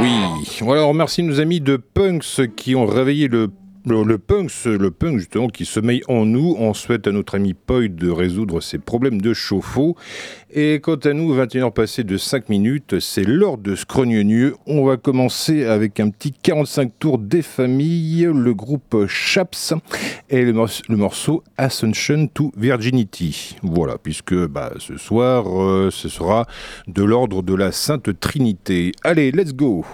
Oui, voilà, on remercie nos amis de Punks qui ont réveillé le le, punk, le punk justement qui sommeille en nous, on souhaite à notre ami Poy de résoudre ses problèmes de chauffe-eau. Et quant à nous, 21h passées de 5 minutes, c'est l'heure de Scrogneux. On va commencer avec un petit 45 tours des familles, le groupe Chaps et le, morceau Ascension to Virginity. Voilà, puisque bah, ce soir, euh, ce sera de l'ordre de la Sainte Trinité. Allez, let's go!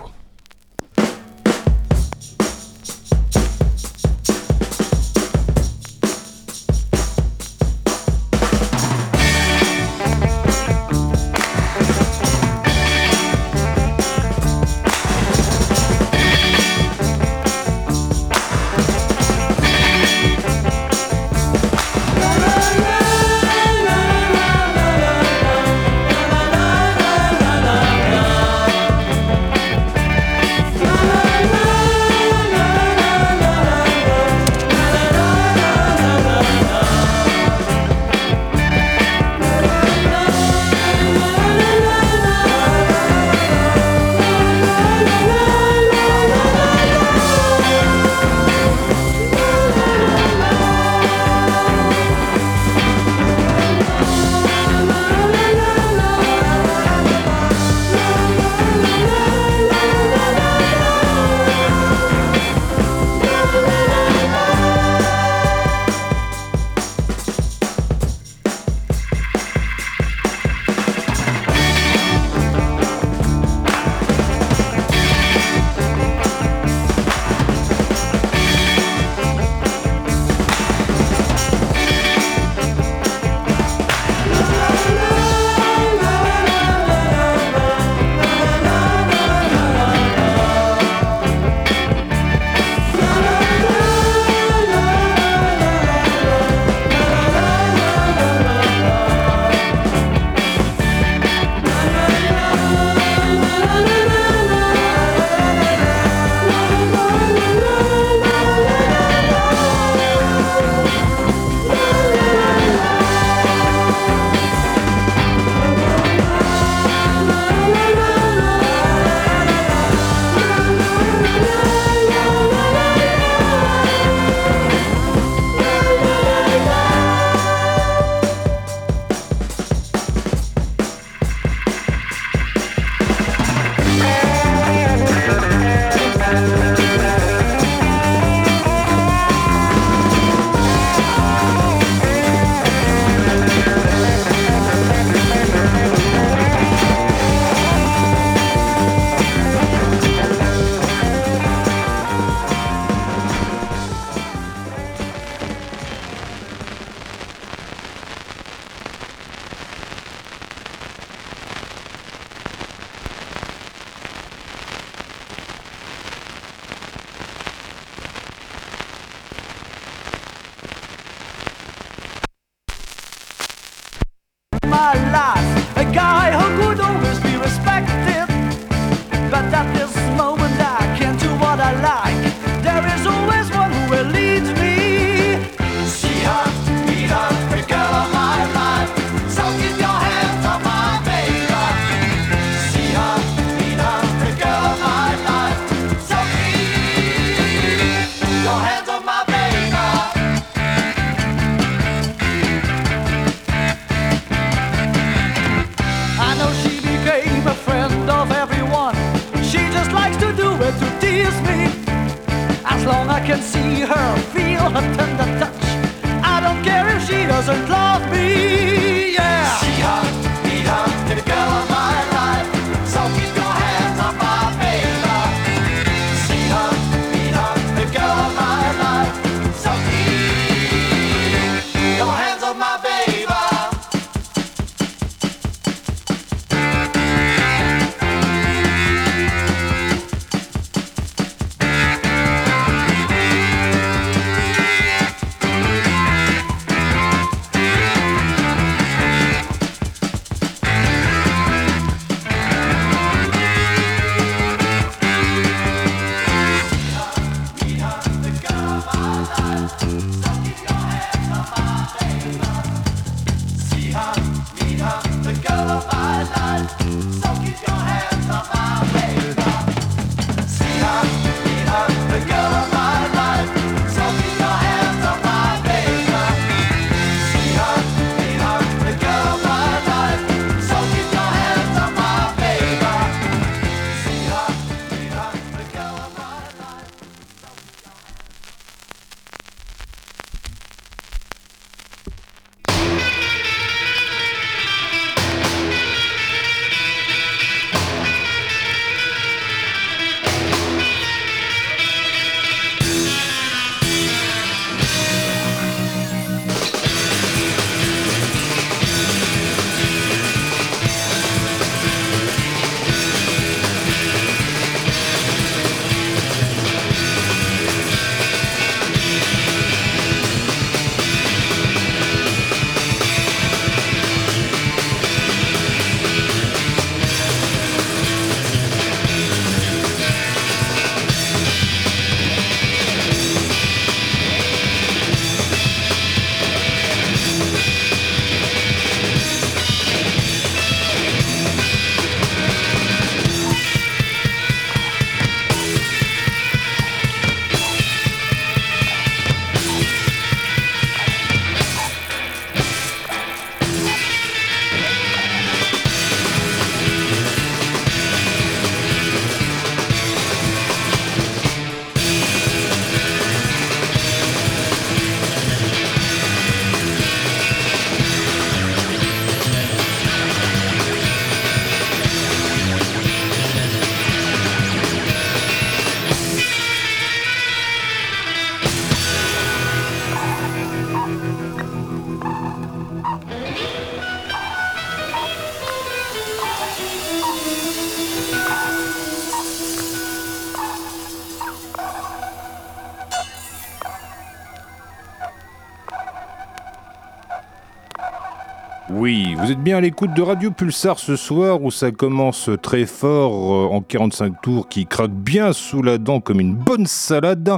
Êtes bien à l'écoute de Radio Pulsar ce soir où ça commence très fort euh, en 45 tours qui craque bien sous la dent comme une bonne salade.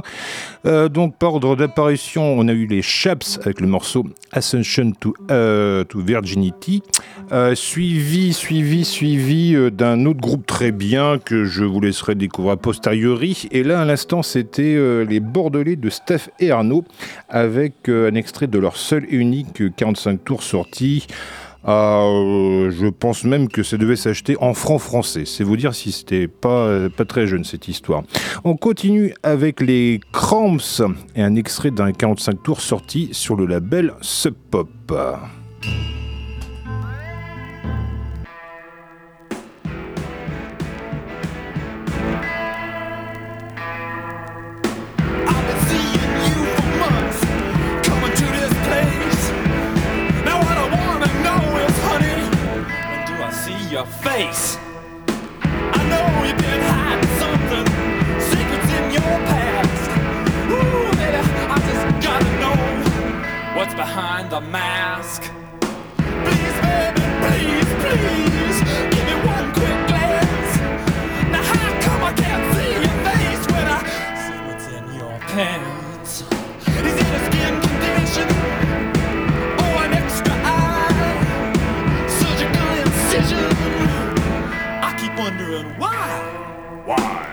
Euh, donc par ordre d'apparition, on a eu les Chaps avec le morceau Ascension to, euh, to Virginity, suivi, suivi, suivi d'un autre groupe très bien que je vous laisserai découvrir a posteriori. Et là, à l'instant, c'était les Bordelais de Steph et Arnaud avec un extrait de leur seul et unique 45 tours sorti. Euh, je pense même que ça devait s'acheter en francs français. C'est vous dire si c'était pas, pas très jeune cette histoire. On continue avec les Cramps et un extrait d'un 45 tours sorti sur le label Sub Pop. Your face. I know you've been hiding something, secrets in your past. Ooh, baby, I just gotta know what's behind the mask. Please, baby, please, please, give me one quick glance. Now, how come I can't see your face when I see what's in your pants? Is it a skin wondering why. Why?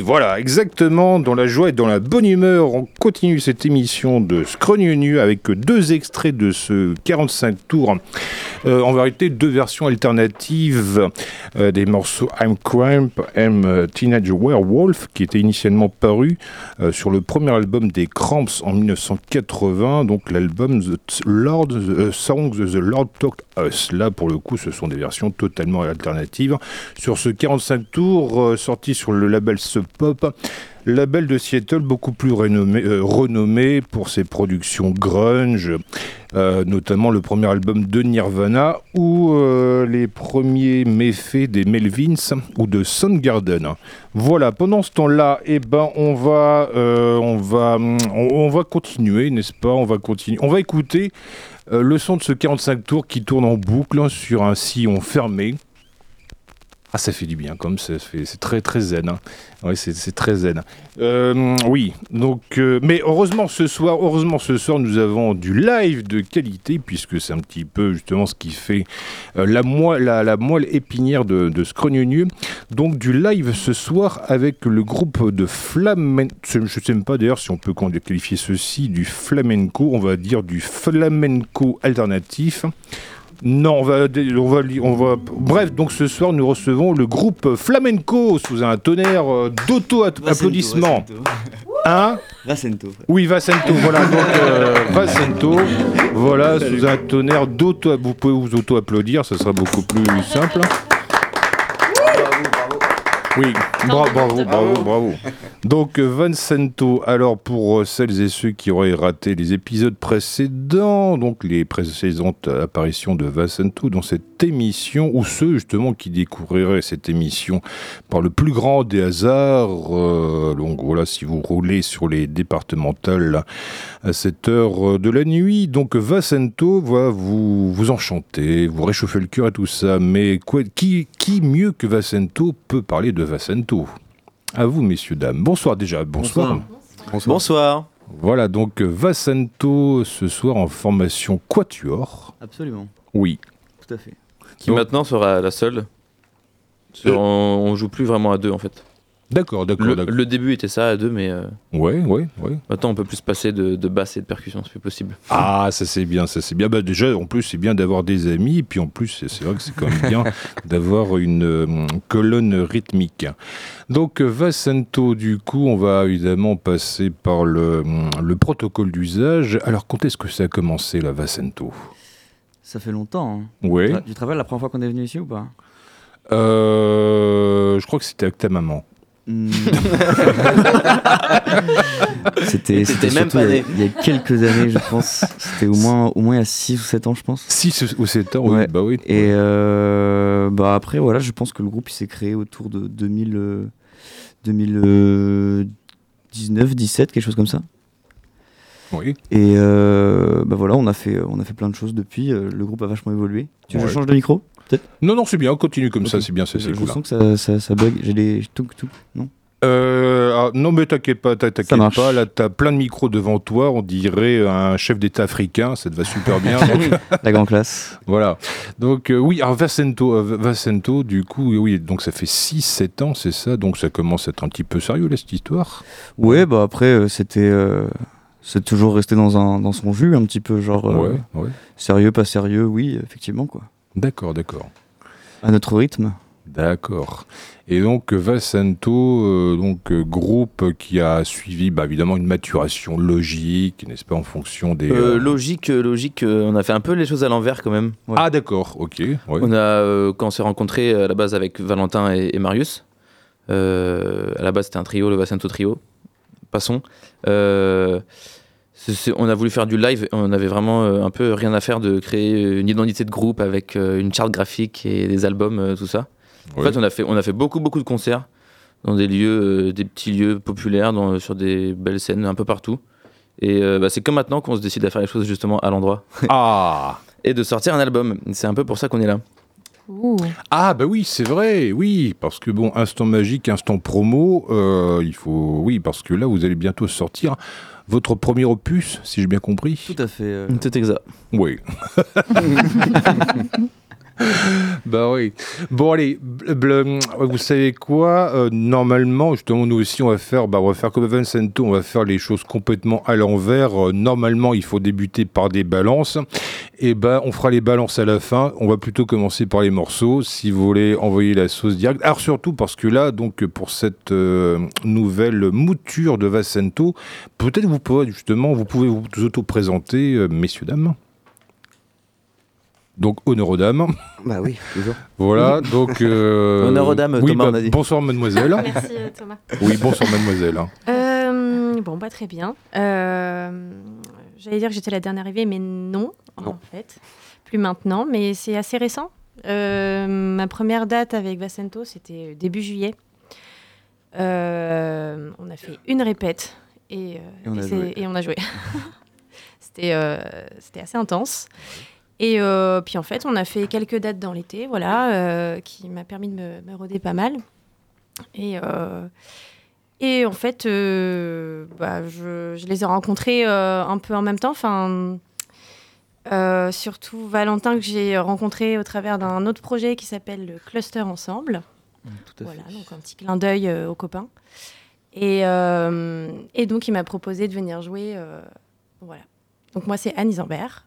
voilà, exactement. Dans la joie et dans la bonne humeur, on continue cette émission de Scrogne Nu avec deux extraits de ce 45 tours. Euh, en vérité, deux versions alternatives euh, des morceaux I'm Cramp et Teenage Werewolf qui étaient initialement parus sur le premier album des Cramps en 1980, donc l'album The Lord the Songs The Lord Talked Us. Là, pour le coup, ce sont des versions totalement alternatives. Sur ce 45 tours, sorti sur le label Sub Pop, label de Seattle beaucoup plus renommé, euh, renommé pour ses productions grunge, euh, notamment le premier album de Nirvana ou euh, les premiers méfaits des Melvins ou de Soundgarden. Voilà, pendant ce temps-là, eh ben, on va, on va, on, va continuer, n'est-ce pas? On va continuer. On va écouter le son de ce 45 tours qui tourne en boucle sur un sillon fermé. Ah, ça fait du bien, comme ça c'est très très zen. Hein. Oui, c'est très zen. Euh, oui, donc, euh, mais heureusement ce soir, heureusement ce soir, nous avons du live de qualité puisque c'est un petit peu justement ce qui fait euh, la, moelle, la, épinière de, de Scrognonu. Donc du live ce soir avec le groupe de flamenco. Je ne sais même pas d'ailleurs si on peut qualifier ceci du flamenco. On va dire du flamenco alternatif. Non, on va, on va, on va. Bref, donc ce soir, nous recevons le groupe Flamenco sous un tonnerre euh, d'auto-applaudissements. Hein? Vacento. Oui, Vacento, voilà. Donc, euh, Vacento, voilà, sous un tonnerre d'auto. Vous pouvez vous auto-applaudir, ça sera beaucoup plus simple. Oui, bravo, bravo, bravo, bravo. Donc Vincento, alors pour euh, celles et ceux qui auraient raté les épisodes précédents, donc les précédentes apparitions de Vincento dans cette émission, ou ceux justement qui découvriraient cette émission par le plus grand des hasards, euh, donc voilà, si vous roulez sur les départementales à cette heure de la nuit, donc Vincento va vous, vous enchanter, vous réchauffer le cœur et tout ça, mais quoi, qui, qui mieux que Vincento peut parler de Vacento. À vous, messieurs, dames. Bonsoir déjà. Bonsoir. Bonsoir. Voilà, donc Vacento ce soir en formation Quatuor. Absolument. Oui. Tout à fait. Qui maintenant sera la seule. Euh. On joue plus vraiment à deux en fait. D'accord, d'accord. Le, début était ça à deux, mais. Euh, ouais, ouais, ouais. Maintenant, on peut plus passer de, de basse et de percussion, c'est plus possible. Ah, ça c'est bien, ça c'est bien. Bah, déjà, en plus, c'est bien d'avoir des amis, et puis en plus, c'est vrai que c'est quand même bien d'avoir une euh, colonne rythmique. Donc, Vasento, du coup, on va évidemment passer par le, le protocole d'usage. Alors, quand est-ce que ça a commencé, la Vasento Ça fait longtemps. Hein. Ouais. Tu te rappelles la première fois qu'on est venu ici ou pas? Euh, Je crois que c'était avec ta maman. Hmm. c'était même pas il, y a, quelques années, je pense. C'était au moins, au moins il y a 6 ou 7 ans, je pense. 6 ou 7 ans, oui. Bah oui. Et euh, bah après, voilà, je pense que le groupe il s'est créé autour de 2000, 2019, 17, quelque chose comme ça. Oui. Et euh, bah voilà, on a, fait, on a fait plein de choses depuis. Le groupe a vachement évolué. Tu veux que je change de micro? Non, non, c'est bien, on continue comme ça, c'est bien, c'est cool. Je sens que ça, ça, bug, j'ai des tout non? Euh, ah, non, mais t'inquiète pas, t'inquiète pas. Là, t'as plein de micros devant toi. On dirait un chef d'État africain. Ça te va super bien. La grande classe. Voilà. Donc, euh, oui, alors Vacento, euh, Vacento, du coup, oui, donc ça fait 6-7 ans, c'est ça. Donc, ça commence à être un petit peu sérieux, là, cette histoire? Ouais, bah après, c'était. c'est toujours resté dans, un, dans son jus, un petit peu, genre. ouais, ouais. Sérieux, pas sérieux, oui, effectivement, quoi. D'accord, d'accord. À notre rythme. D'accord. Et donc Vasento, euh, donc euh, groupe qui a suivi bah, évidemment une maturation logique, n'est-ce pas, en fonction des. Euh, logique, logique. on a fait un peu les choses à l'envers quand même. Ah d'accord, ok. On a quand on s'est rencontrés à la base avec Valentin et, Marius. à la base c'était un trio, le Vasento trio. Passons on a voulu faire du live, on avait vraiment euh, un peu rien à faire de créer une identité de groupe avec euh, une charte graphique et des albums, euh, tout ça. En fait, on a fait, on a fait beaucoup, beaucoup de concerts dans des lieux, des petits lieux populaires, sur des belles scènes un peu partout. Et bah, c'est comme maintenant qu'on se décide à faire les choses justement à l'endroit. Ah Et de sortir un album. C'est un peu pour ça qu'on est là. Ah bah oui, c'est vrai, oui, parce que bon, instant magique, instant promo, il faut, oui, parce que là, vous allez bientôt sortir votre premier opus, si j'ai bien compris. Tout à fait. Euh... exact. Oui. bah oui. Bon allez, vous savez quoi euh, Normalement, justement, nous aussi, on va faire, bah, on va faire comme Vincento, on va faire les choses complètement à l'envers. Euh, normalement, il faut débuter par des balances. Et ben, on fera les balances à la fin. On va plutôt commencer par les morceaux, si vous voulez envoyer la sauce directe. Alors surtout parce que là, donc pour cette euh, nouvelle mouture de Vincento, peut-être vous pouvez justement, vous pouvez vous auto-présenter, messieurs dames. Donc, honneur aux dames. Bah oui, toujours. Voilà, donc. Euh... honneur aux dames, Thomas, bah, Bonsoir, mademoiselle. Merci, euh, Thomas. Oui, bonsoir, mademoiselle. Euh, bon, pas très bien. Euh, j'allais dire que j'étais la dernière arrivée, mais non, en fait. Plus maintenant, mais c'est assez récent. ma première date avec Vassento, c'était début juillet. on a fait une répète et, on, et on, a joué. c'était assez intense. Et euh, puis en fait, on a fait quelques dates dans l'été, voilà, euh, qui m'a permis de me, me, roder pas mal. Et, euh, et en fait, bah, je, je, les ai rencontrés un peu en même temps. Enfin, surtout Valentin que j'ai rencontré au travers d'un autre projet qui s'appelle le Cluster Ensemble. Mmh, tout à voilà, fait. donc un petit clin d'œil aux copains. Et, et, donc, il m'a proposé de venir jouer. voilà. Donc, moi, c'est Anne Isambert.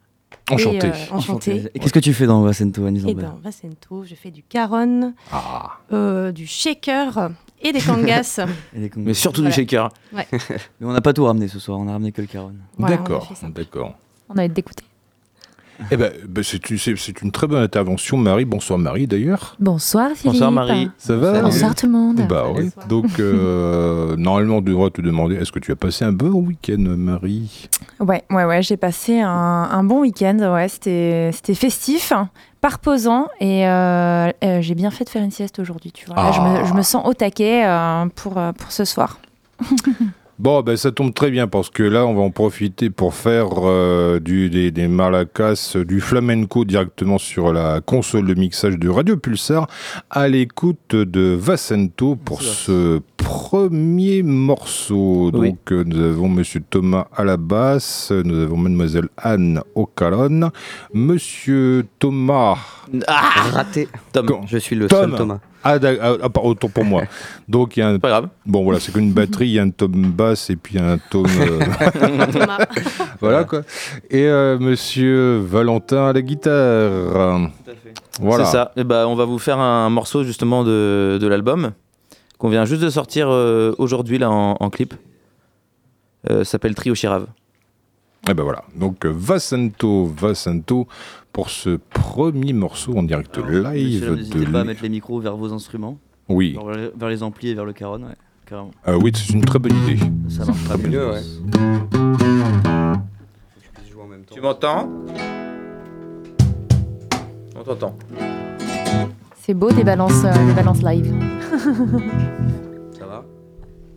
Enchanté. Et, enchanté. Et qu'est-ce que tu fais dans Vassento, Annie Et dans Vassento, je fais du caron, ah. euh, du shaker et des kangas. et des Mais surtout voilà. du shaker. Ouais. Mais on n'a pas tout ramené ce soir, on a ramené que le caron. Voilà, d'accord, d'accord. On a été dégoûtés. Eh ben, ben c'est une, une, très bonne intervention, Marie. Bonsoir Marie, d'ailleurs. Bonsoir Philippe. Bonsoir Marie. Ça va Bonsoir tout le monde. Bah oui. Donc, euh, normalement, on devrait te demander, est-ce que tu as passé un bon week-end, Marie? Ouais, ouais, ouais. J'ai passé un, un, bon week-end. Ouais, c'était festif, pas reposant, et euh, euh, j'ai bien fait de faire une sieste aujourd'hui. Tu vois, Là, je, me, je, me, sens au taquet euh, pour, pour ce soir. Bon, ben ça tombe très bien parce que là, on va en profiter pour faire euh, du, des, des maracas, du flamenco directement sur la console de mixage de Radio Pulsar à l'écoute de Vassento pour ce premier morceau. Oui. Donc, euh, nous avons Monsieur Thomas à la basse, nous avons Mademoiselle Anne au calonne, Monsieur Thomas. Ah Raté. Tom. Quand- Je suis le Tom. seul Thomas. Ah, ah, ah, autant pour moi. Donc, il y a un. Pas grave. Bon, voilà, c'est qu'une batterie, il y a un tome basse et puis un tome. euh. Voilà quoi. Et euh, monsieur Valentin à la guitare. Voilà. C'est ça. Et bah, on va vous faire un morceau justement de, de l'album qu'on vient juste de sortir euh, aujourd'hui là en, en clip. Euh, ça s'appelle Trio Chirave. Et ben voilà. Donc euh, Vassento, Vassento pour ce premier morceau en direct live Messieurs, N'hésitez de. pas à mettre les micros vers vos instruments, Oui. vers les, vers les amplis et vers le caron, ouais. Carrément. Euh, oui, c'est une très bonne idée. Ça marchera mieux. mieux, pense. Tu m'entends On t'entend. C'est beau des balances, euh, des balances live. Ça va?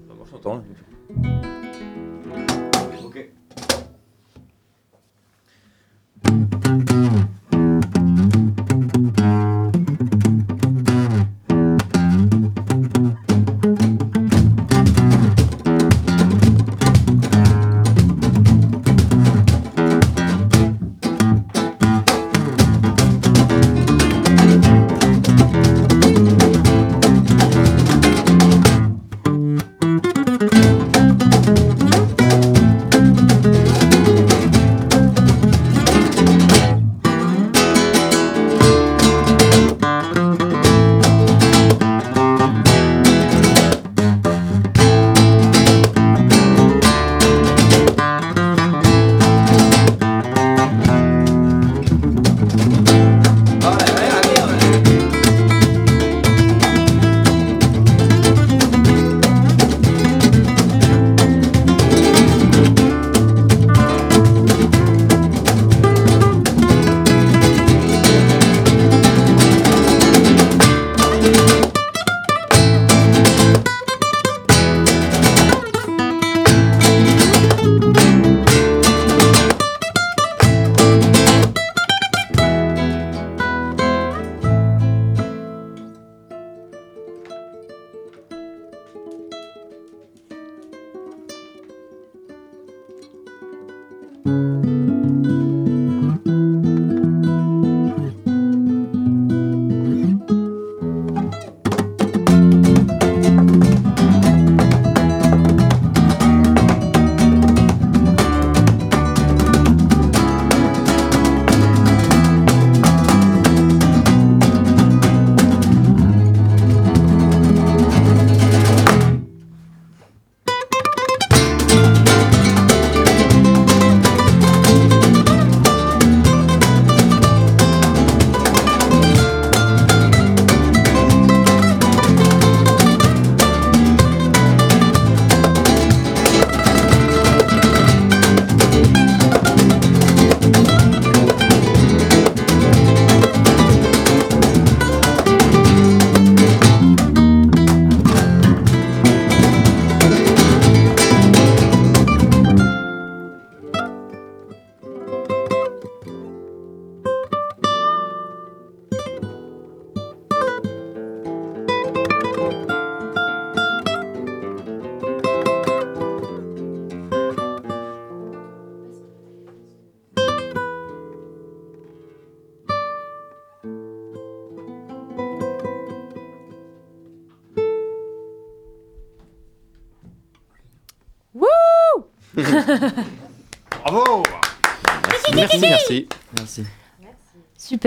Moi je t'entends.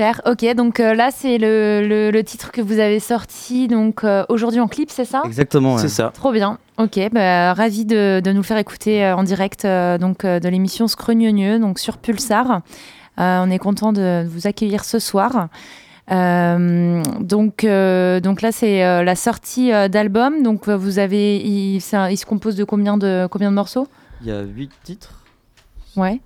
Super, ok, donc euh, là c'est le, le, titre que vous avez sorti donc euh, aujourd'hui en clip, c'est ça? Exactement, c'est ça. Trop bien, ok, bah, ravi de, de, nous le faire écouter euh, en direct donc, de l'émission Scrogneux, donc sur Pulsar. on est content de vous accueillir ce soir. donc, donc là c'est la sortie d'album, donc vous avez, il, il, se compose de combien de, combien de morceaux? Il y a 8 titres. Ouais.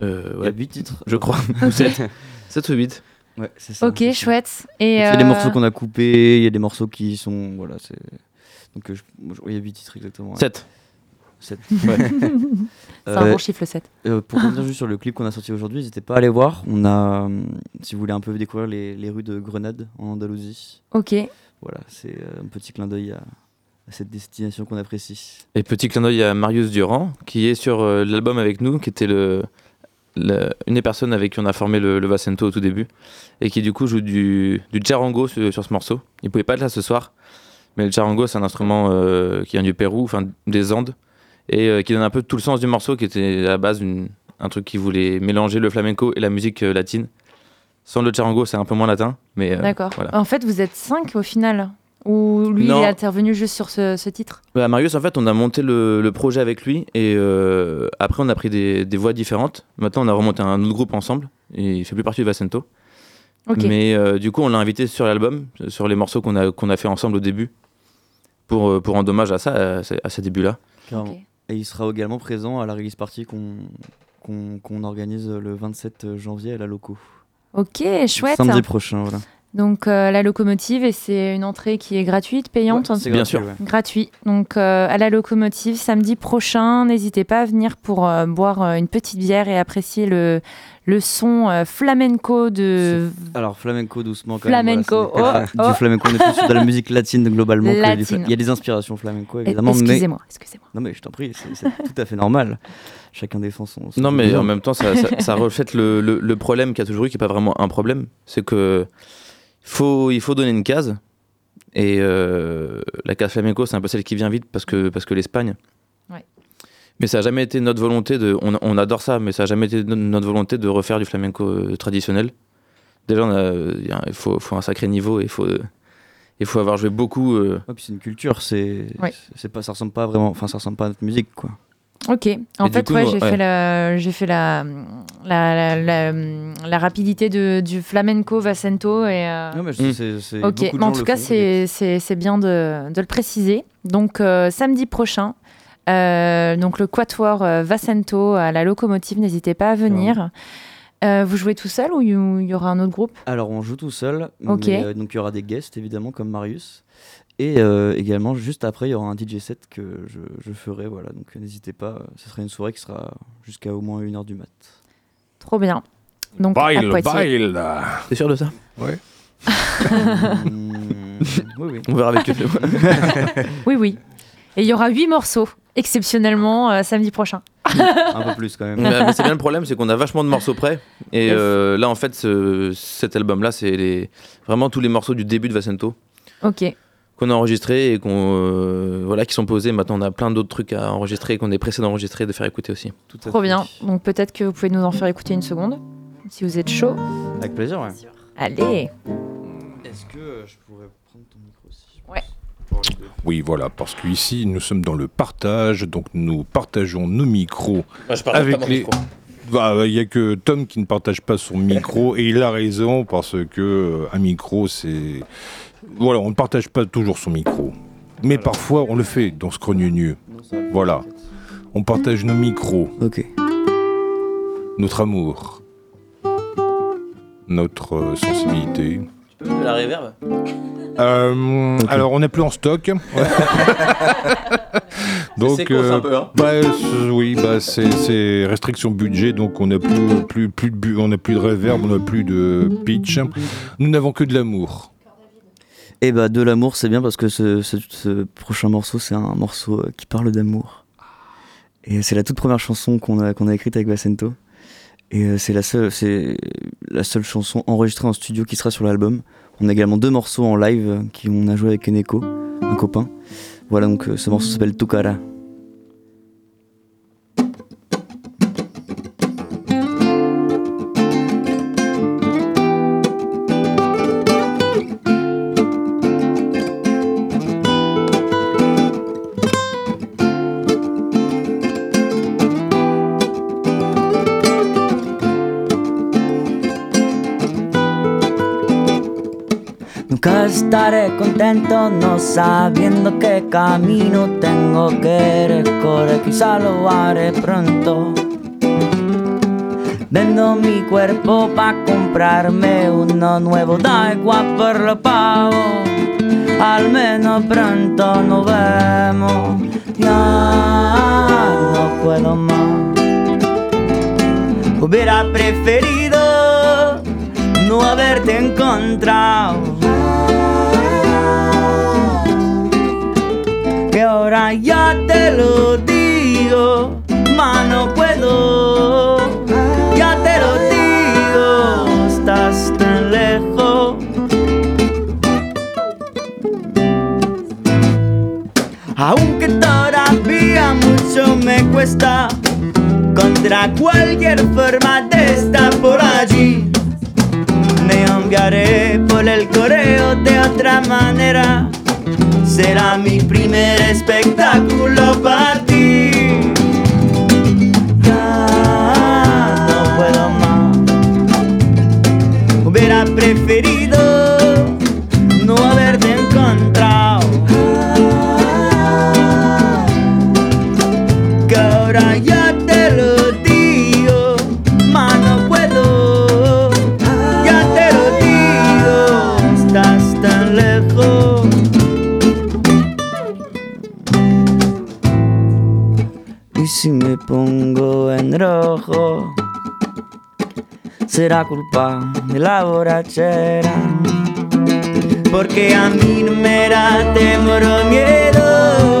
Euh, ouais. Il y a 8 titres, je crois. 7 ou 8 Ouais, c'est ça. Ok, chouette. Et il y a des morceaux qu'on a coupés, il y a des morceaux qui sont. Voilà, c'est. Donc, je... il y a 8 titres exactement. 7. 7. Ouais. c'est un bon chiffre, le 7. Euh, pour revenir juste sur le clip qu'on a sorti aujourd'hui, n'hésitez pas à aller voir. On a, si vous voulez un peu découvrir les, les rues de Grenade, en Andalousie. Ok. Voilà, c'est un petit clin d'œil à, à cette destination qu'on apprécie. Et petit clin d'œil à Marius Durand, qui est sur l'album avec nous, qui était le, une des personnes avec qui on a formé le, le Vasento au tout début, et qui du coup joue du, du charango sur, ce morceau. Il pouvait pas être là ce soir, mais le charango c'est un instrument euh, qui vient du Pérou, enfin des Andes, et euh, qui donne un peu tout le sens du morceau, qui était à la base une, un truc qui voulait mélanger le flamenco et la musique euh, latine. Sans le charango, c'est un peu moins latin, mais d'accord. En fait, vous êtes cinq au final. Ou lui, il est intervenu juste sur ce, titre bah, Marius, en fait, on a monté le, projet avec lui et euh, après, on a pris des, voix différentes. Maintenant, on a remonté un autre groupe ensemble et il fait plus partie de Vacento. Mais euh, du coup, on l'a invité sur l'album, sur les morceaux qu'on a, qu'on a fait ensemble au début, pour, euh, pour rendre hommage à ça, à, ces débuts-là. Et il sera également présent à la release party qu'on qu'on organise le 27 janvier à la Loco. Ok, chouette. Samedi prochain, voilà. Donc euh, la locomotive, et c'est une entrée qui est gratuite, payante C'est Bien sûr. Gratuit. Donc euh, à la locomotive, samedi prochain, n'hésitez pas à venir pour euh, boire une petite bière et apprécier le, le son flamenco de... Alors flamenco doucement quand flamenco. même. oh, Du flamenco, on est plus sur de la musique latine globalement. Il y a des inspirations flamenco évidemment. Excusez-moi, excusez-moi. Non mais je t'en prie, c'est tout à fait normal. Chacun défend son... non mais en même temps, ça, ça, reflète le, le, le problème qu'il y a toujours eu, qui n'est pas vraiment un problème. C'est que faut, il faut donner une case. Et euh, la case flamenco, c'est un peu celle qui vient vite parce que, parce que l'Espagne. Mais ça n'a jamais été notre volonté de. On, adore ça, mais ça n'a jamais été notre volonté de refaire du flamenco euh, traditionnel. Déjà, il faut, faut, un sacré niveau et il faut, il faut avoir joué beaucoup. Euh... c'est une culture, c'est, c'est pas, ça ressemble pas vraiment, enfin, ça ressemble pas à notre musique, quoi. Ok. En fait, ouais, j'ai fait la, j'ai fait la, la, la, la, rapidité de, du flamenco Vasento et. Euh, non, mais c'est, c'est ok. Mais en tout cas, c'est, c'est, c'est bien de, de, le préciser. Donc euh, samedi prochain. Euh, donc le Quatuor Vasento à la locomotive, n'hésitez pas à venir. vous jouez tout seul ou il y aura un autre groupe? Alors on joue tout seul. Ok. donc il y aura des guests évidemment comme Marius. Et euh, également, juste après, il y aura un DJ set que je, je ferai. Voilà, donc n'hésitez pas. Ce sera une soirée qui sera jusqu'à au moins 1h du mat. Trop bien. Donc, bail, bail. T'es sûr de ça? Ouais. oui, oui. On verra avec eux. oui, oui. Et il y aura 8 morceaux, exceptionnellement, euh, samedi prochain. un peu plus quand même. Mais, c'est bien le problème, c'est qu'on a vachement de morceaux prêts. Et euh, là, en fait, ce, cet album-là, c'est les, vraiment tous les morceaux du début de Vasento. Ok qu'on a enregistré et qu'on euh, voilà qui sont posés. Maintenant, on a plein d'autres trucs à enregistrer qu'on est pressé d'enregistrer et de faire écouter aussi. Tout Trop bien. Donc peut-être que vous pouvez nous en faire écouter une seconde, si vous êtes chaud. Avec plaisir, ouais. Allez. Est-ce que euh, je pourrais prendre ton micro aussi Ouais. Oui, voilà, parce qu'ici, nous sommes dans le partage, donc nous partageons nos micros avec les. Bah, il n'y a que Tom qui ne partage pas son micro et il a raison parce que euh, un micro c'est voilà, on ne partage pas toujours son micro. Mais parfois, on le fait dans ce mieux. Voilà. On partage nos micros. Ok. Notre amour. Notre euh, sensibilité. Tu peux mettre de la réverb euh, Alors, on n'est plus en stock. donc, euh, un peu, hein. bah, oui, bah, c'est restriction budget, donc on n'a plus, plus, plus, de, on plus de reverb, on n'a plus de pitch. Nous n'avons que de l'amour. Et eh bah de l'amour c'est bien parce que ce, prochain morceau c'est un morceau euh, qui parle d'amour. Et c'est la toute première chanson qu'on a, qu'on a écrite avec Vasento. Et euh, c'est la seule, c'est la seule chanson enregistrée en studio qui sera sur l'album. On a également deux morceaux en live euh, qui on a joué avec Eneko, un copain. Voilà donc ce morceau s'appelle Tukara. Nunca estaré contento no sabiendo qué camino tengo que recorrer, quizá lo haré pronto. Vendo mi cuerpo pa' comprarme uno nuevo, da igual por lo pago, al menos pronto nos vemos. Ya no puedo más. Hubiera preferido no haberte encontrado. Ya te lo digo, ma no puedo. Ya te lo digo, estás tan lejos. Aunque todavía mucho me cuesta contra cualquier forma de estar por allí. Me enviaré por el correo de otra manera. Será mi primer espectáculo para será culpa de la borrachera. Porque a mí no me da temor o miedo.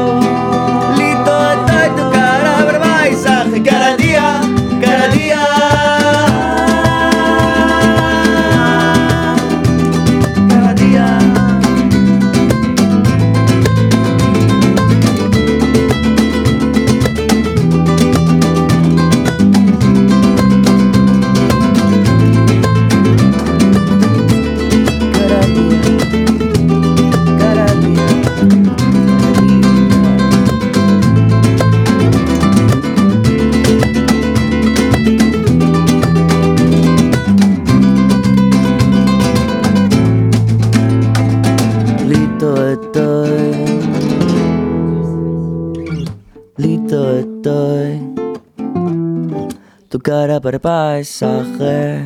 per paisaje,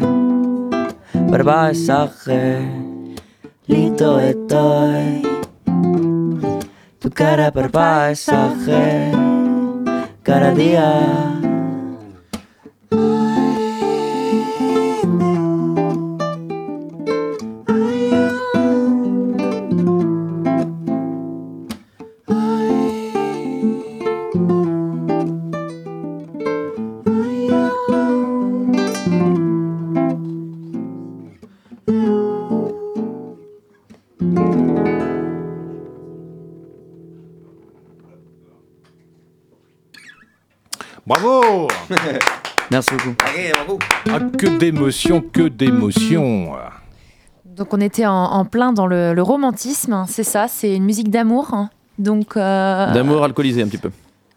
per paisaje, lindo estoy. Tu cara per paisaje, cada día. D'émotion, que d'émotion Donc on était en, en plein dans le, le romantisme, hein, c'est ça, c'est une musique d'amour. hein. Donc euh, D'amour alcoolisé un petit peu.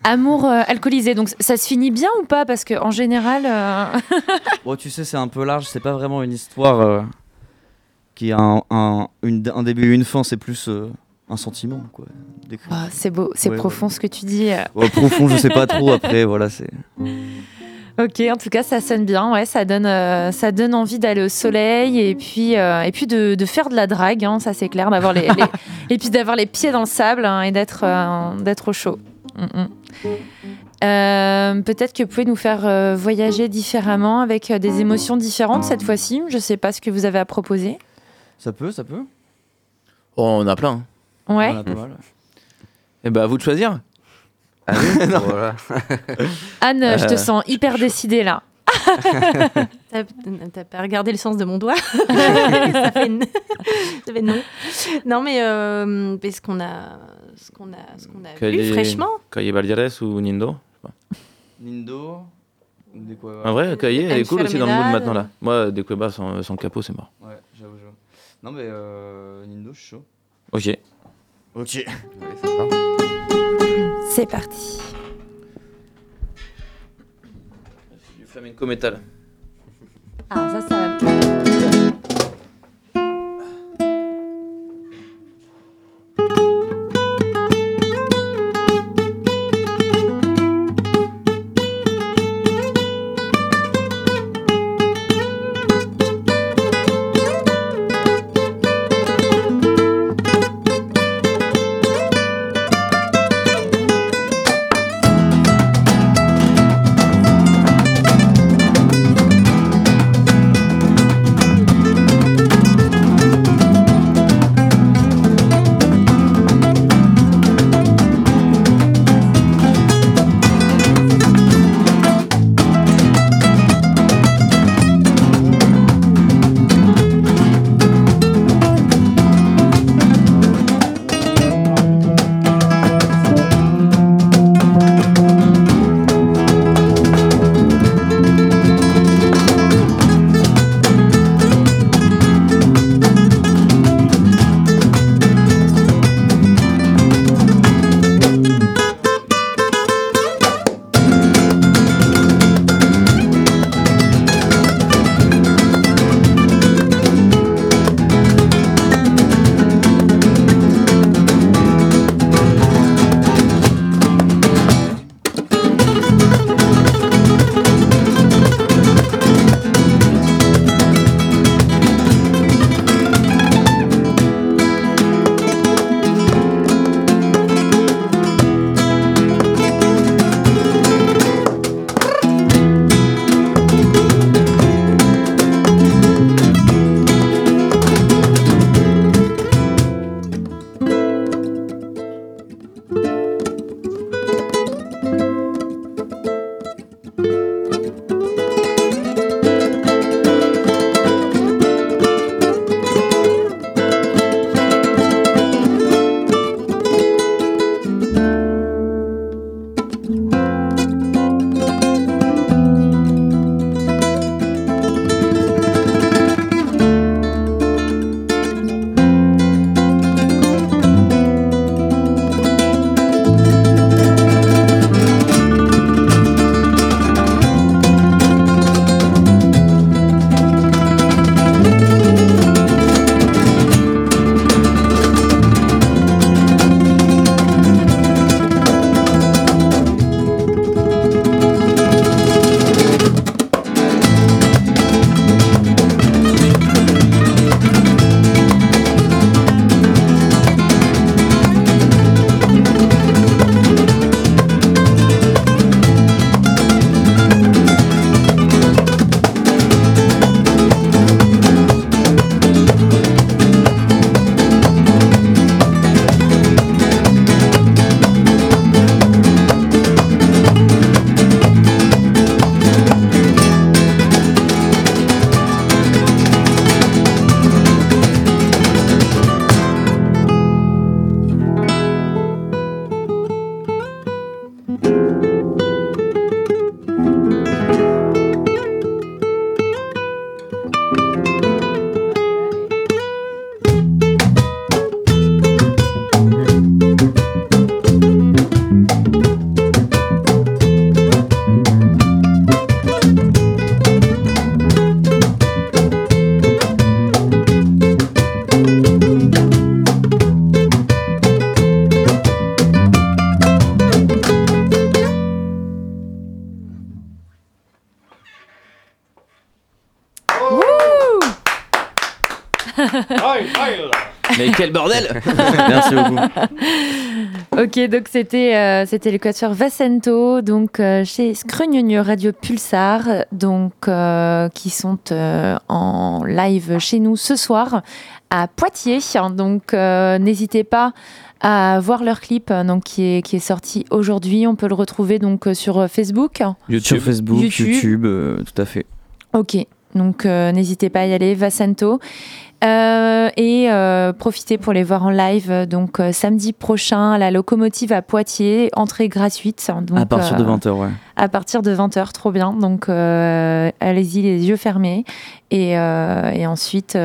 amour euh, alcoolisé. Donc ça se finit bien ou pas? Parce qu'en général, euh, Bon, tu sais, c'est un peu large, c'est pas vraiment une histoire euh, qui a un, un- une- un début et une fin, c'est plus euh, un sentiment, quoi. d'écrire. ah, c'est beau, c'est Ouais, profond ce que tu dis. euh. Ouais, profond, je sais pas trop, après, voilà, c'est... Ok, en tout cas, ça sonne bien. Ouais, ça donne, euh, ça donne envie d'aller au soleil et puis, euh, et puis de, de faire de la drague. hein, ça, c'est clair, d'avoir les, les- et puis d'avoir les pieds dans le sable hein, et d'être, euh, d'être au chaud. Mm, mm. Euh, Peut-être que vous pouvez nous faire euh, voyager différemment avec euh, des émotions différentes cette fois-ci. Je sais pas ce que vous avez à proposer. Ça peut, ça peut Oh, on a plein. Ouais. Voilà, pas mal. Et bah, à vous de choisir. voilà. Anne, je te Euh. sens hyper décidée là. T'as pas regardé le sens de mon doigt? Ça, fait n- ça fait non. Non, mais euh, parce qu'on a ce qu'on a, ce qu'on a Quel vu fraîchement. Cahier Baldiares ou Nindo? Nindo En vrai, Cahier, elle est cool aussi dans le mood maintenant là. Moi, des Cuebas sans, sans capot, c'est mort. Ouais, j'avoue, j'avoue. Non, mais euh, Nindo, je suis chaud. Ok. Ok. Allez, C'est parti. Du flamenco métal. Ah, ça, ça Ok, donc c'était euh, c'était le quatuor Vassento, donc euh, chez Scrugnogno Radio Pulsar, donc euh, qui sont euh, en live chez nous ce soir à Poitiers. Donc euh, n'hésitez pas à voir leur clip donc qui est qui est sorti aujourd'hui. On peut le retrouver donc sur Facebook. Sur Facebook, YouTube. YouTube, euh, tout à fait. Ok, donc euh, n'hésitez pas à y aller, Vassento. Euh, et euh, profitez pour les voir en live euh, donc euh, samedi prochain à la locomotive à Poitiers, entrée gratuite. Donc, à partir de euh, 20h, ouais. à partir de 20h, trop bien. Donc allez-y les yeux fermés. Et, et ensuite,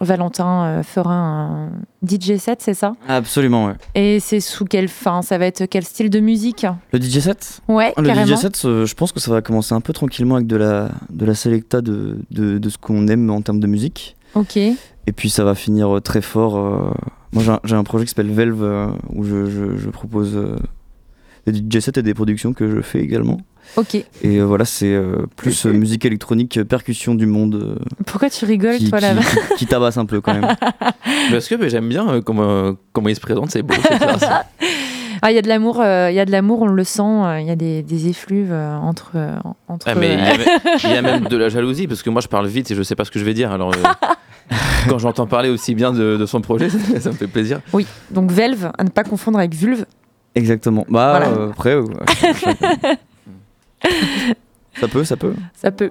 Valentin fera un DJ set, c'est ça? Absolument, ouais. Et c'est sous quelle fin? Ça va être quel style de musique? Le DJ set? Ouais, Le carrément. DJ set, je pense que ça va commencer un peu tranquillement avec de la, de la selecta de, de, de ce qu'on aime en termes de musique. Ok. Et puis ça va finir euh, très fort. euh, Moi j'ai un, projet qui s'appelle Velve euh, où je, je- je propose euh, des DJ sets et des productions que je fais également. Ok. Et euh, voilà, c'est euh, plus euh, musique électronique, percussion du monde euh, Pourquoi tu rigoles, qui, toi, là-bas qui- qui tabasse un peu quand même. Parce que j'aime bien euh, comment, comment il se présente, c'est beau. Ah, il y a de l'amour, euh, il y a de l'amour, on le sent. euh, Il y a des, des effluves euh, entre. euh, entre Ah, mais il y, a, il y a même de la jalousie parce que moi je parle vite et je sais pas ce que je vais dire. Alors euh, quand j'entends parler aussi bien de, de son projet, ça, ça me fait plaisir. Oui, donc Velve, à ne pas confondre avec Vulve. Exactement. Bah Voilà. euh, après, euh, ça peut, ça peut. Ça peut.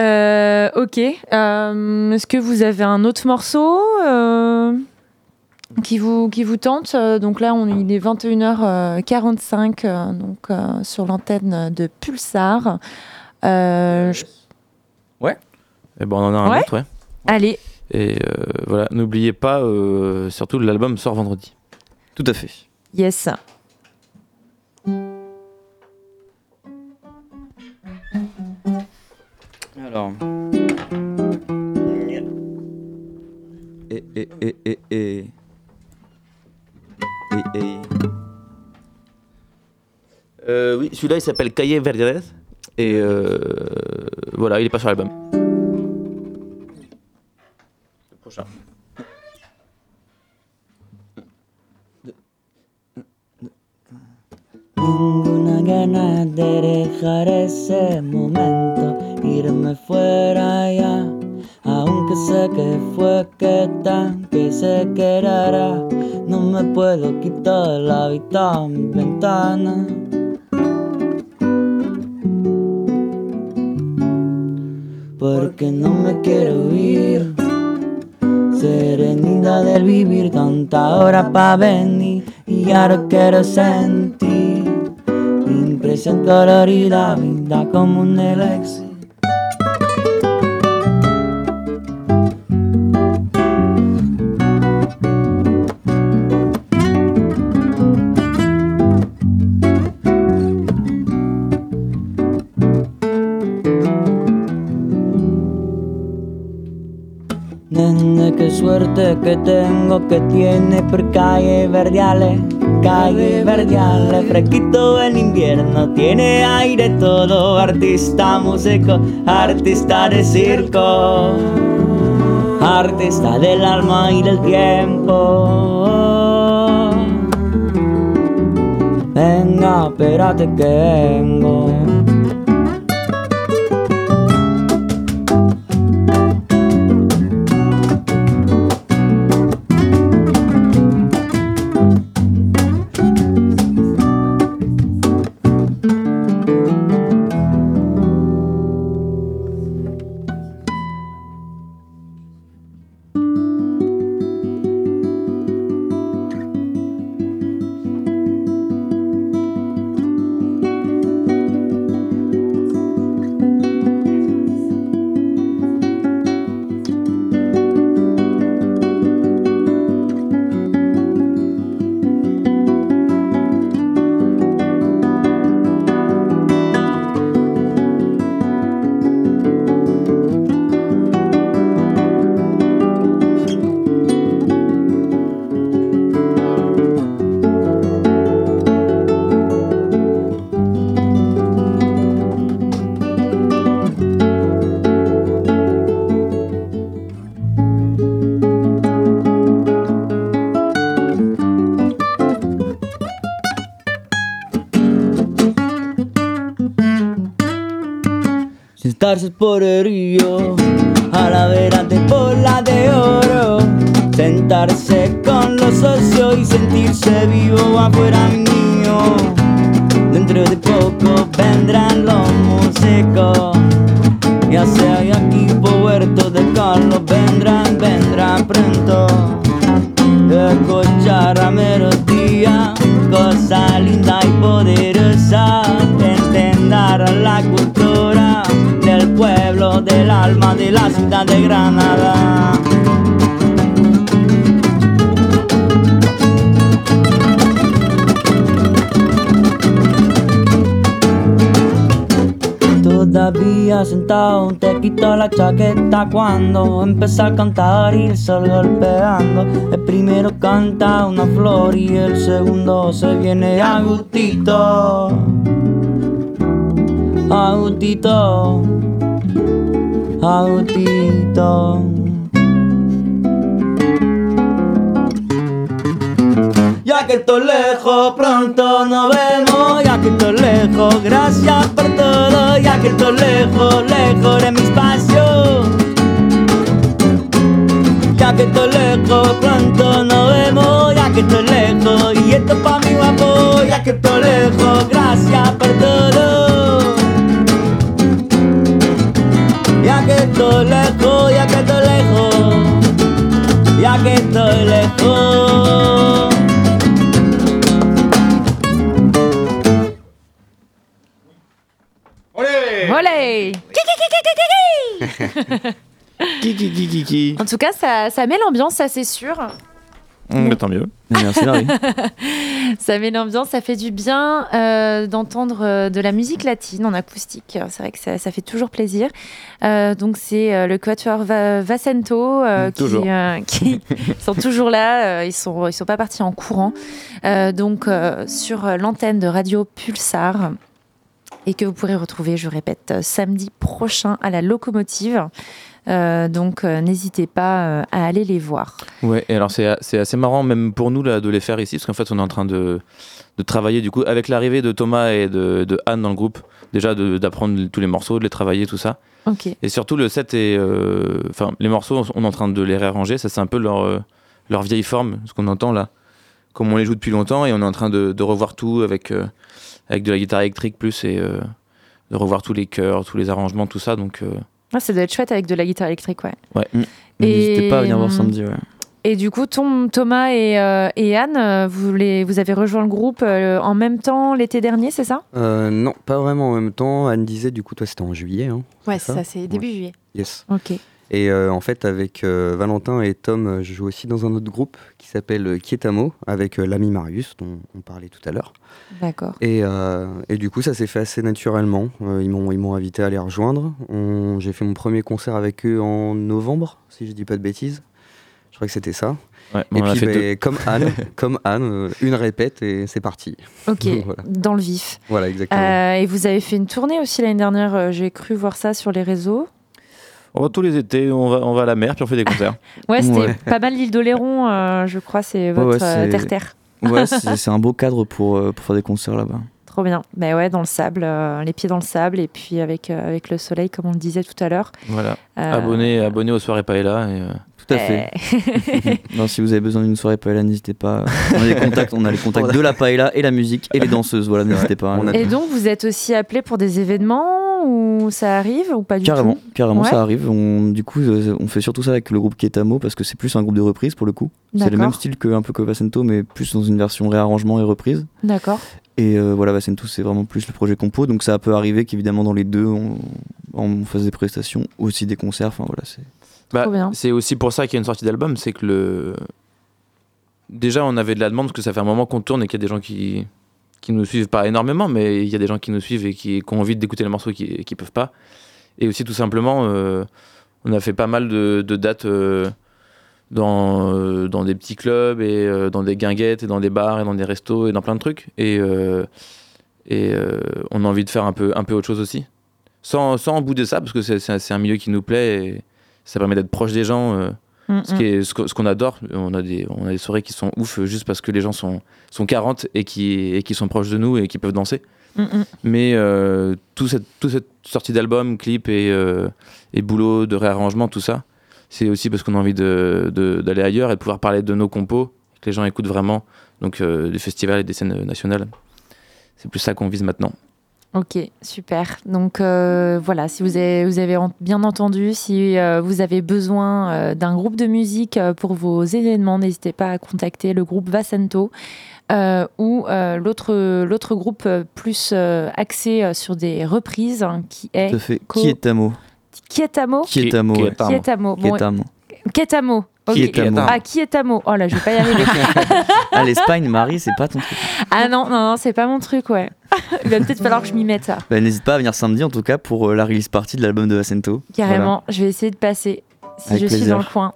Euh, ok. Euh, Est-ce que vous avez un autre morceau euh, qui, vous, qui vous tente Euh, Donc là, on, il est 21h45 euh, donc, euh, sur l'antenne de Pulsar. Euh, je- Et ben, on en a un Ouais. autre, ouais. Allez, Et euh, voilà, n'oubliez pas, euh, surtout l'album sort vendredi. Tout à fait. yes. Alors. Et, et, et, et, et. Et, et. Euh, oui, celui-là il s'appelle Calle Verdes. Et euh, voilà, il est pas sur l'album. Le prochain. Ninguna ganas de dejar ese momento, irme fuera ya. Aunque sé que fue que tan que se quedará, no me puedo quitar la ventana. Porque no me quiero ir. Serenidad del vivir, tanta hora pa' venir y ahora quiero sentir impresión colorida, vida como un elixir. Que tengo que tiene por calle verdiales, calle verdiales, fresquito el invierno, tiene aire todo, artista músico, artista de circo, artista del alma y del tiempo. Venga, espérate que vengo. Por del alma de la ciudad de Granada. Todavía sentado te quito la chaqueta cuando empieza a cantar y el sol golpeando. El primero canta una flor y el segundo se viene a gustito. A gustito. A gustito. Ya que estoy lejos, pronto nos vemos. Ya que estoy lejos, gracias por todo. Ya que estoy lejos, lejos de mi espacio. Ya que estoy lejos, pronto nos vemos. Ya que estoy lejos, y esto pa' mi guapo. Ya que estoy lejos, gracias por todo. Que estoy lejos, ya que estoy lejos. Ya que estoy lejos. Olé Kiki, kiki, kiki. En tout cas, ça, ça met l'ambiance, ça c'est sûr. Mais tant mieux. Merci Larry. Ça met l'ambiance, ça fait du bien euh, d'entendre euh, de la musique latine en acoustique. C'est vrai que ça, ça fait toujours plaisir. Euh, donc c'est le quatuor Va- Vacento euh, Mm, qui, euh, qui sont toujours là. euh, ils sont ils sont pas partis en courant. Euh, donc euh, sur l'antenne de Radio Pulsar et que vous pourrez retrouver, je répète, samedi prochain à la locomotive. Euh, donc euh, n'hésitez pas euh, à aller les voir. Et alors c'est c'est assez marrant même pour nous là, de les faire ici, parce qu'en fait on est en train de, de travailler du coup avec l'arrivée de Thomas et de, de Anne dans le groupe, déjà de- d'apprendre tous les morceaux, de les travailler, tout ça. Ok. Et surtout le set euh, Enfin, les morceaux, on est en train de les réarranger, ça c'est un peu leur, leur vieille forme, ce qu'on entend là. Comme on les joue depuis longtemps, et on est en train de, de revoir tout avec, avec de la guitare électrique plus, et de revoir tous les chœurs, tous les arrangements, tout ça, donc... Ah, ça doit être chouette avec de la guitare électrique, ouais. N'hésitez pas à venir voir hum, samedi. ouais. Et du coup, Tom- Thomas et, euh, et Anne, euh, vous, les, vous avez rejoint le groupe euh, en même temps l'été dernier, c'est ça? Euh, non, pas vraiment en même temps. Anne disait, du coup, toi, c'était en juillet. Hein. Ouais, ça, c'est début juillet. Yes. Ok. Et euh, en fait, avec euh, Valentin et Tom, euh, je joue aussi dans un autre groupe qui s'appelle Kietamo, avec euh, l'ami Marius, dont on parlait tout à l'heure. D'accord. Et, euh, et du coup, ça s'est fait assez naturellement. Euh, ils m'ont ils m'ont invité à les rejoindre. J'ai fait mon premier concert avec eux en novembre, si je dis pas de bêtises. Je crois que c'était ça. ouais, et on en a puis, ben, comme Anne, comme Anne, euh, une répète et c'est parti. Ok, Voilà. dans le vif. Voilà, exactement. Euh, et vous avez fait une tournée aussi l'année dernière, j'ai cru voir ça sur les réseaux. Oh, tous les étés, on va, on va à la mer, puis on fait des concerts. Ouais, c'était Ouais. pas mal l'île d'Oléron, euh, je crois, c'est votre ouais, euh, c'est- terre-terre. Ouais, c'est c'est un beau cadre pour, euh, pour faire des concerts là-bas. Trop bien. Ben ouais, dans le sable, euh, les pieds dans le sable, et puis avec, euh, avec le soleil, comme on le disait tout à l'heure. Voilà. Euh, Abonné, abonné aux soirées Paella. Et, euh, Tout à fait. eh, Non, si vous avez besoin d'une soirée paella, n'hésitez pas. On a les contacts, on a les contacts de la paella et la musique et les danseuses. Voilà, n'hésitez pas. On Et donc, vous êtes aussi appelé pour des événements ou ça arrive ou pas du Carrément, tout carrément, Ouais. ça arrive. On, du coup, euh, on fait surtout ça avec le groupe Ketamo parce que c'est plus un groupe de reprise pour le coup. C'est le même style que un peu que Vacento, mais plus dans une version réarrangement et reprise. D'accord. Et euh, voilà, Vacento, c'est vraiment plus le projet compo. Donc ça peut arriver qu'évidemment dans les deux, on, on fasse des prestations, aussi des concerts. Enfin voilà, c'est. Bah, c'est aussi pour ça qu'il y a une sortie d'album, c'est que le. Déjà, on avait de la demande parce que ça fait un moment qu'on tourne et qu'il y a des gens qui qui nous suivent pas énormément, mais il y a des gens qui nous suivent et qui, ont envie d'écouter les morceaux et qui, qui peuvent pas. Et aussi tout simplement, euh, on a fait pas mal de, dates euh, dans euh, dans des petits clubs et dans des guinguettes et dans des bars et dans des restos et dans plein de trucs. Et et on a envie de faire un peu un peu autre chose aussi, sans sans bouder ça parce que c'est un milieu qui nous plaît. Et, ça permet d'être proche des gens, Mm, ce mm. qui est ce qu'on adore. On a des on a des soirées qui sont ouf euh, juste parce que les gens sont sont 40 et qui et qui sont proches de nous et qui peuvent danser. Mm. Mais euh, tout cette, toute cette sortie d'album, clip et, euh, et boulot de réarrangement, tout ça, c'est aussi parce qu'on a envie de- de- d'aller ailleurs et de pouvoir parler de nos compos, que les gens écoutent vraiment, donc euh, des festivals et des scènes nationales. C'est plus ça qu'on vise maintenant. Ok, super. Donc euh, voilà, si vous avez, vous avez en- bien entendu, si euh, vous avez besoin euh, d'un groupe de musique euh, pour vos événements, n'hésitez pas à contacter le groupe Vasento euh, ou euh, l'autre l'autre groupe plus euh, axé euh, sur des reprises hein, qui est Tout à fait. Co- Qui est Tamo? Kietamo. Qui est Tamo? Qui- ouais. qui est Qui est Amo. Qui Bon, est Tamo Kietamo. Ok. Qui est Amo Ah, qui est Amo Oh là, je vais pas y arriver. Ah, l'Espagne, Marie, c'est pas ton truc. ah non, non, non, c'est pas mon truc, ouais. Il va peut-être falloir que je m'y mette ça. Bah, N'hésite pas à venir samedi, en tout cas, pour euh, la release party de l'album de Ascento. Carrément, je vais essayer de passer si Avec je suis dans le coin.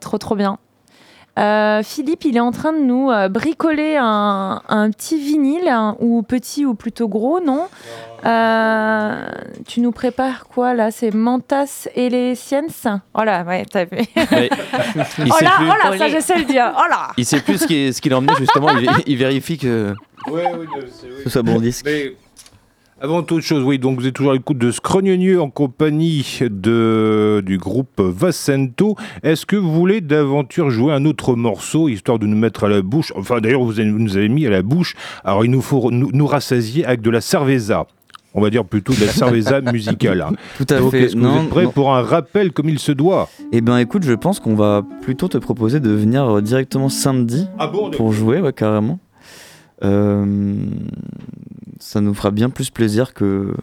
Trop, trop bien. Euh, Philippe, il est en train de nous euh, bricoler un, un petit vinyle, hein, ou petit ou plutôt gros, non Euh, Tu nous prépares quoi là? C'est Mantas et les Sciences Oh là, ouais, t'as vu. Il, Oh sait là, plus, oh là, ça je sais le dire. Oh là il sait plus ce qu'il qu'il a emmené, justement. Il, il vérifie que. Ouais, oui, c'est oui. Que ce soit bon disque. Mais avant toute chose, oui, donc vous êtes toujours à l'écoute de Scrognonieux en compagnie de, du groupe Vassento. Est-ce que vous voulez d'aventure jouer un autre morceau, histoire de nous mettre à la bouche? Enfin, d'ailleurs, vous, vous nous avez mis à la bouche. Alors, il nous faut nous, nous rassasier avec de la cerveza. On va dire plutôt de la cerveza musicale. hein. Tout à Donc, fait. est-ce que vous êtes prêts pour un rappel comme il se doit? Eh ben écoute, je pense qu'on va plutôt te proposer de venir euh, directement samedi Ah bon pour jouer, ouais, carrément. Euh, ça nous fera bien plus plaisir que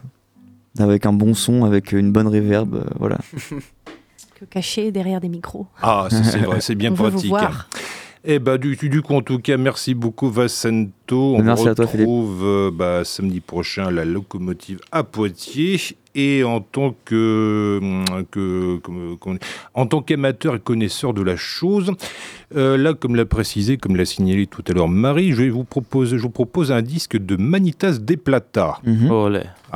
avec un bon son, avec une bonne reverb, euh, voilà. Que caché derrière des micros. Ah, c'est vrai, c'est bien On veut vous pratique. voir. Eh ben, du, du coup, en tout cas, merci beaucoup, Vassento. On Merci vous à toi, Philippe. retrouve euh, bah, samedi prochain à la locomotive à Poitiers. Et en tant que, hum, que, comme- comme- en tant qu'amateur et connaisseur de la chose, euh, là, comme l'a précisé, comme l'a signalé tout à l'heure Marie, je vais vous proposer, je vous propose un disque de Manitas de Plata. Mhm. Oh.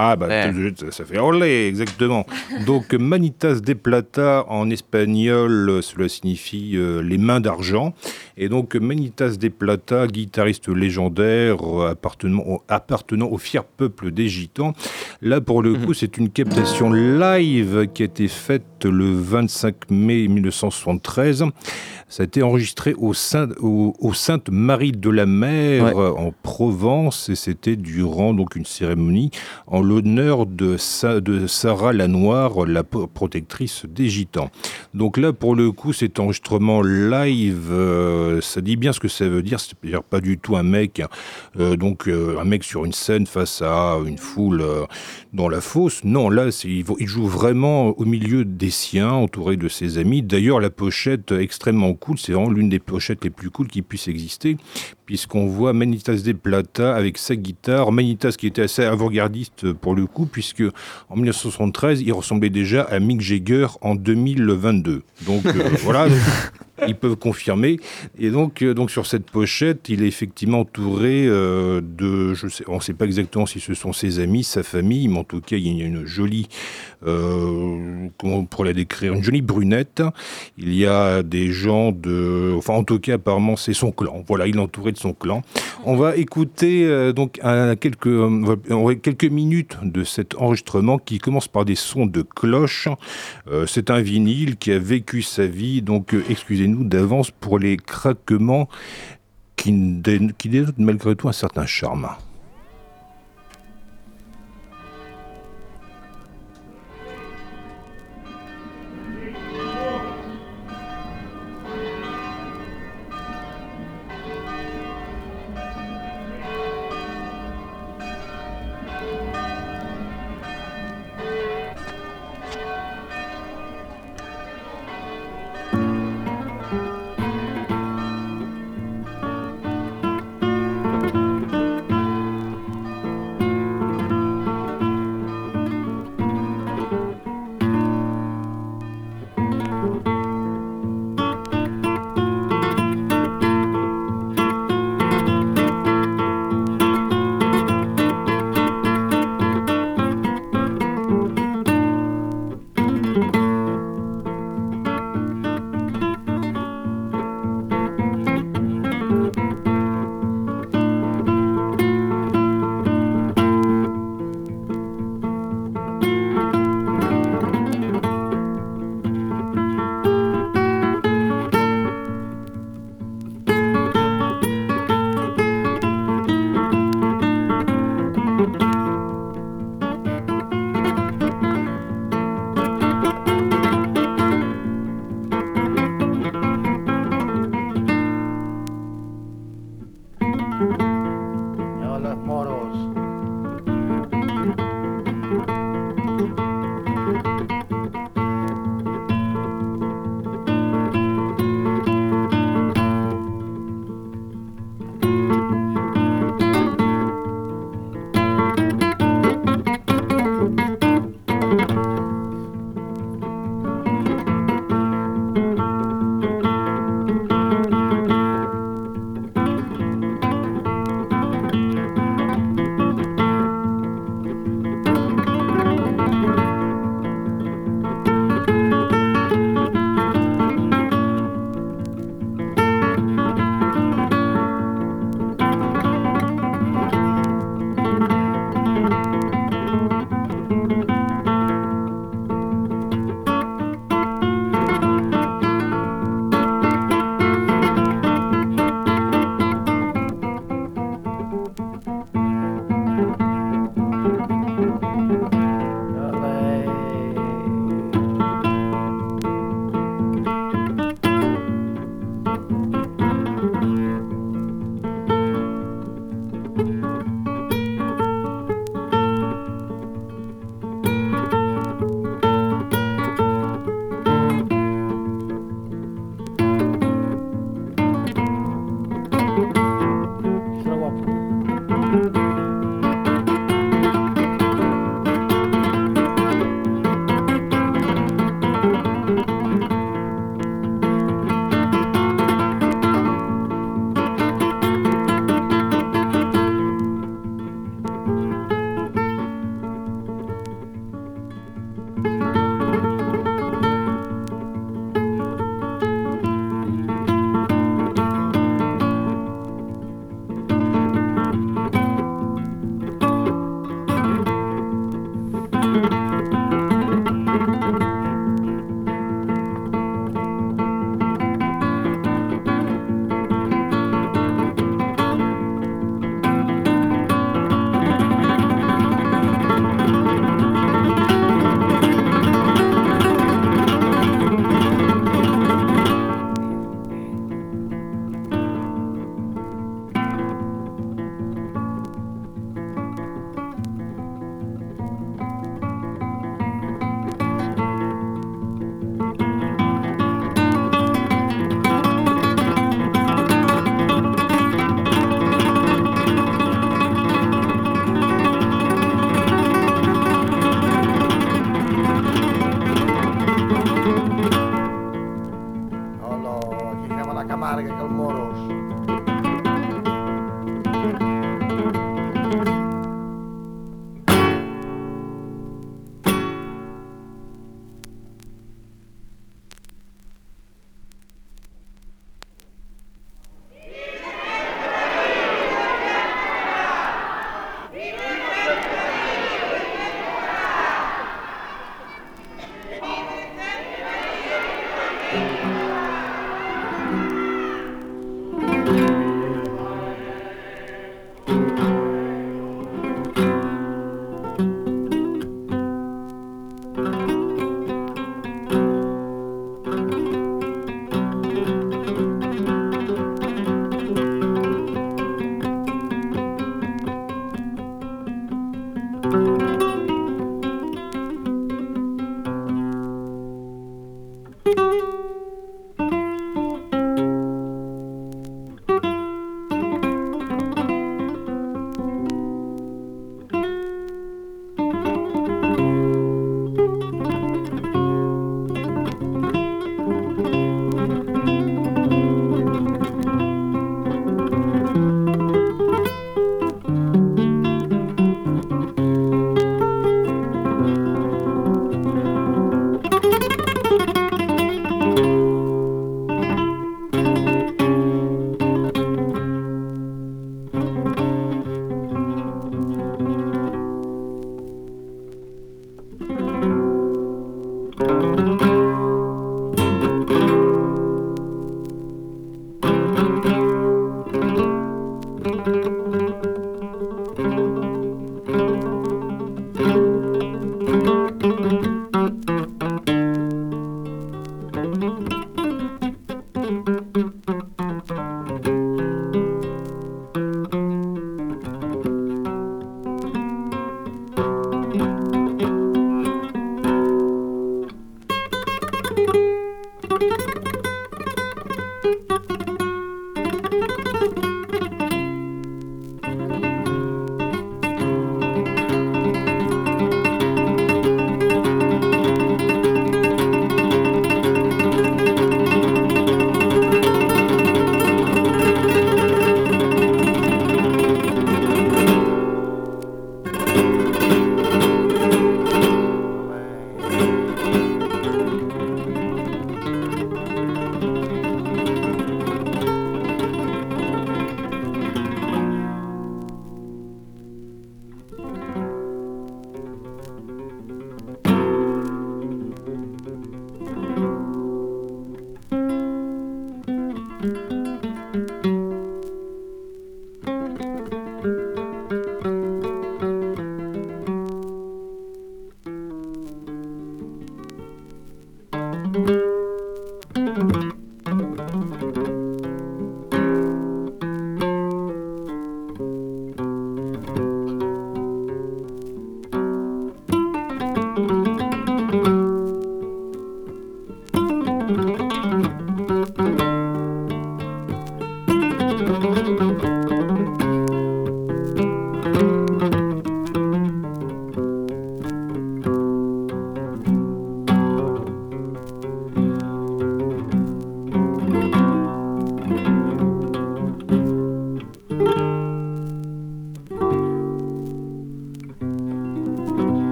Ah, bah, Ouais. ça, fait olé, exactement. Donc, Manitas de Plata, en espagnol, cela signifie euh, les mains d'argent. Et donc, Manitas de Plata, guitariste légendaire euh, appartenant au, appartenant au fier peuple des Gitans. Là, pour le coup, c'est une captation live qui a été faite le 25 mai 1973. Ça a été enregistré au, Saint, au, au Sainte Marie de la Mer Ouais. en Provence et c'était durant donc une cérémonie en l'honneur de, Sa- de Sarah la Noire, la protectrice des Gitans. Donc là, pour le coup, cet enregistrement live, euh, ça dit bien ce que ça veut dire. C'est-à-dire pas du tout un mec, euh, donc euh, un mec sur une scène face à une foule dans la fosse. Non, là, il, il joue vraiment au milieu des siens, entouré de ses amis. D'ailleurs, la pochette extrêmement cool, c'est vraiment l'une des pochettes les plus cool qui puissent exister, puisqu'on voit Manitas de Plata avec sa guitare. Manitas qui était assez avant-gardiste pour le coup, puisque en 1973, il ressemblait déjà à Mick Jagger en 2022. Donc euh, voilà. Ils peuvent confirmer. Et donc, euh, donc sur cette pochette, il est effectivement entouré euh, de, on ne sait pas exactement si ce sont ses amis, sa famille, mais en tout cas, il y a une jolie, euh, comment on pourrait la décrire, une jolie brunette. Il y a des gens de, enfin en tout cas, apparemment, c'est son clan. Voilà, il est entouré de son clan. On va écouter donc quelques, minutes de cet enregistrement qui commence par des sons de cloche. C'est un vinyle qui a vécu sa vie, donc euh, excusez-nous d'avance pour les craquements qui, dé- qui dénotent malgré tout un certain charme.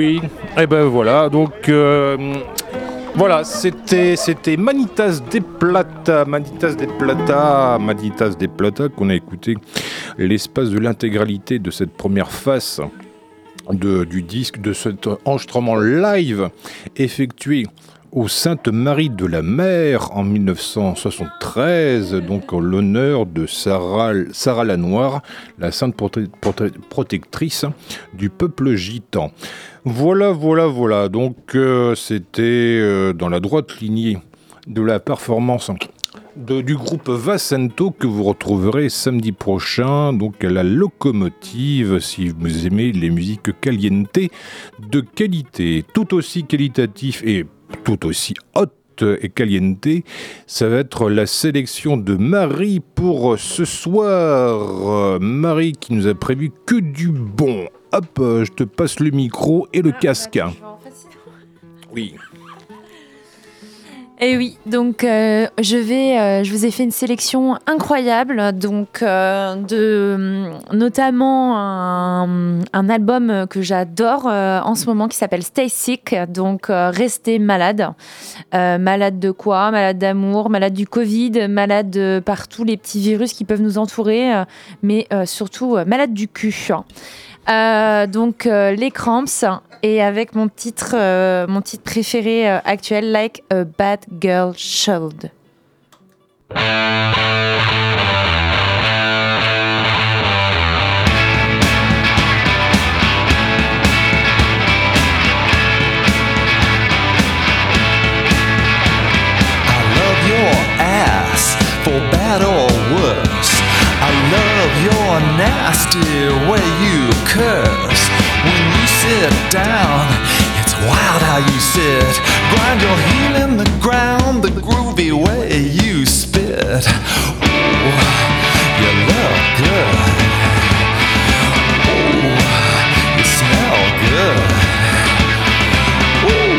Oui, et ben voilà, donc euh, voilà, c'était Manitas de Plata, Manitas de Plata, Manitas de Plata qu'on a écouté l'espace de l'intégralité de cette première face de, du disque, de cet enregistrement live effectué aux Saintes Marie de la Mer en 1973, donc en l'honneur de Sarah, Sarah la Noire, la sainte protectrice du peuple gitan. Voilà, voilà, voilà. Donc euh, c'était euh, dans la droite lignée de la performance du groupe Vassento que vous retrouverez samedi prochain, donc à la locomotive, si vous aimez les musiques caliente de qualité, tout aussi qualitatif et tout aussi haute et caliente, ça va être la sélection de Marie pour ce soir. Marie qui nous a prévu que du bon. Hop, je te passe le micro et le ah, casque. Bah, oui. Et eh oui, donc euh, je vais, euh, je vous ai fait une sélection incroyable, donc euh, de notamment un, un album que j'adore en ce moment qui s'appelle Stay Sick, donc rester malade, malade de quoi? Malade d'amour, malade du Covid, malade par tous les petits virus qui peuvent nous entourer, mais surtout malade du cul. Donc les cramps et avec mon titre, euh, mon titre préféré euh, actuel, Like a Bad Girl Should. nasty way curse. When you sit down, it's wild how you sit. Grind your heel in the ground, the groovy way you spit. Ooh, you look good. Ooh, you smell good. Ooh,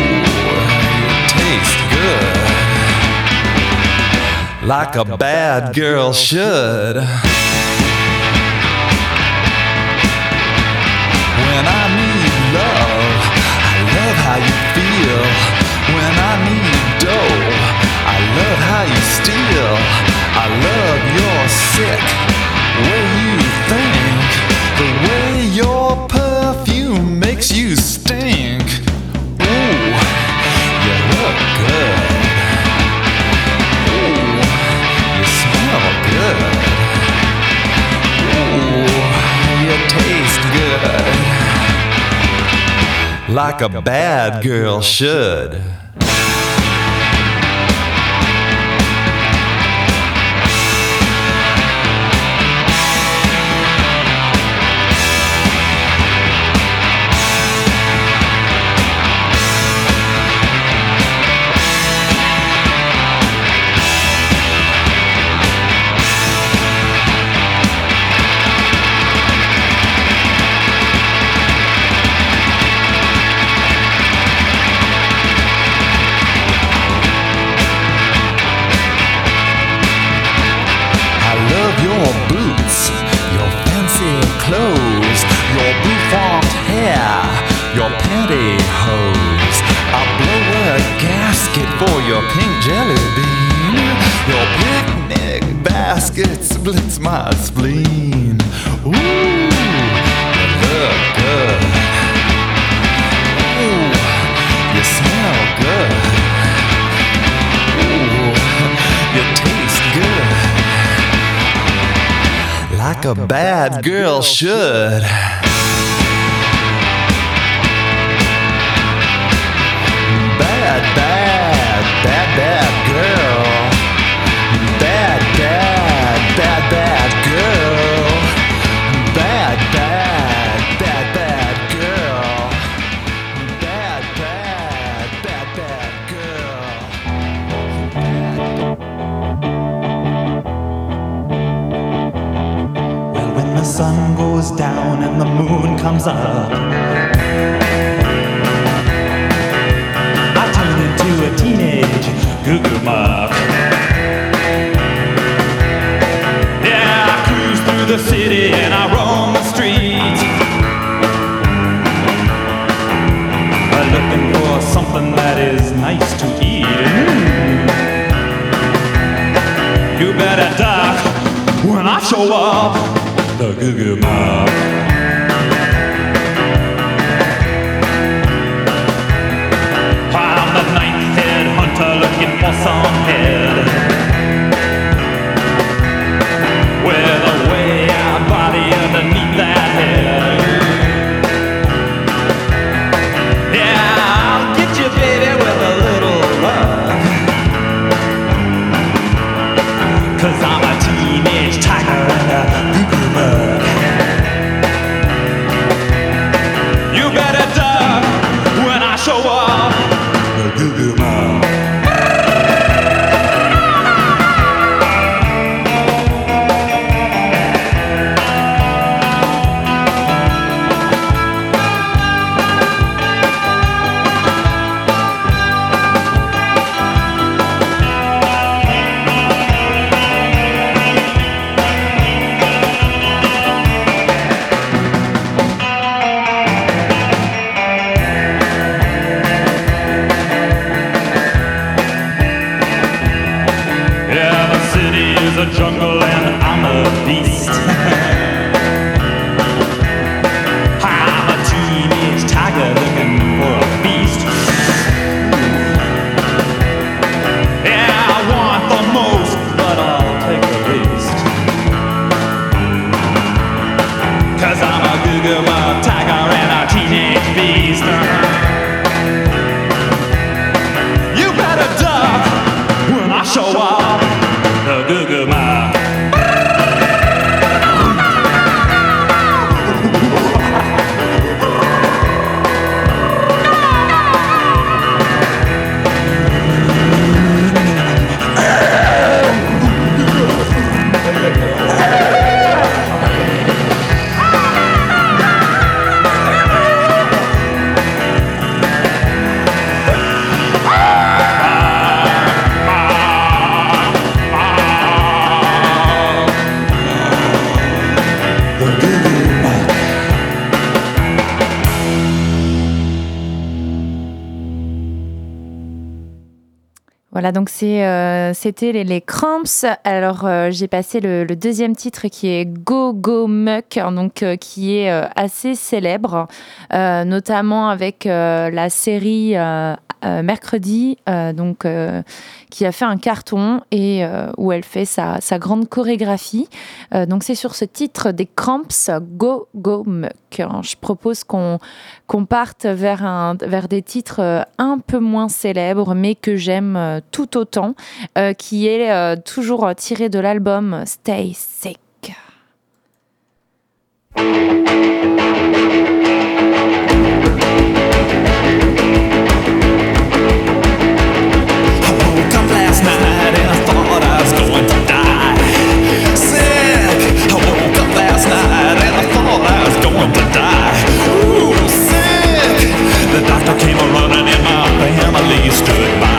you taste good. Like a bad girl should. When I need love. I love how you feel when I need dough. I love how you steal. I love your sick way you think, the way your perfume makes you stink. Ooh, you look good. Ooh, you smell good. Ooh, you taste good like a bad girl should. It splits my spleen. Ooh, look good. Ooh, you smell good. Ooh, you taste good. Like a bad girl should. Bad, bad, girl. Bad, bad, bad, bad girl. Bad, bad, bad, bad girl. Well, when the sun goes down and the moon comes up. I turn into a teenage goo goo. The city and I roam the streets. Looking for something that is nice to eat. You better duck when I show up. The goo goo hunter looking for some head Voilà, donc euh, c'était les, Cramps. Alors, euh, j'ai passé le, deuxième titre qui est Go Go Muck, euh, qui est assez célèbre, notamment avec la série Mercredi, donc qui a fait un carton et où elle fait sa, grande chorégraphie. Donc, c'est sur ce titre des Cramps Go Go Muck. Alors, je propose qu'on parte vers, un, vers des titres euh, un peu moins célèbres, mais que j'aime euh, tout autant, euh, qui est euh, toujours euh, tiré de l'album Stay Sick. The doctor came a running and my family stood by.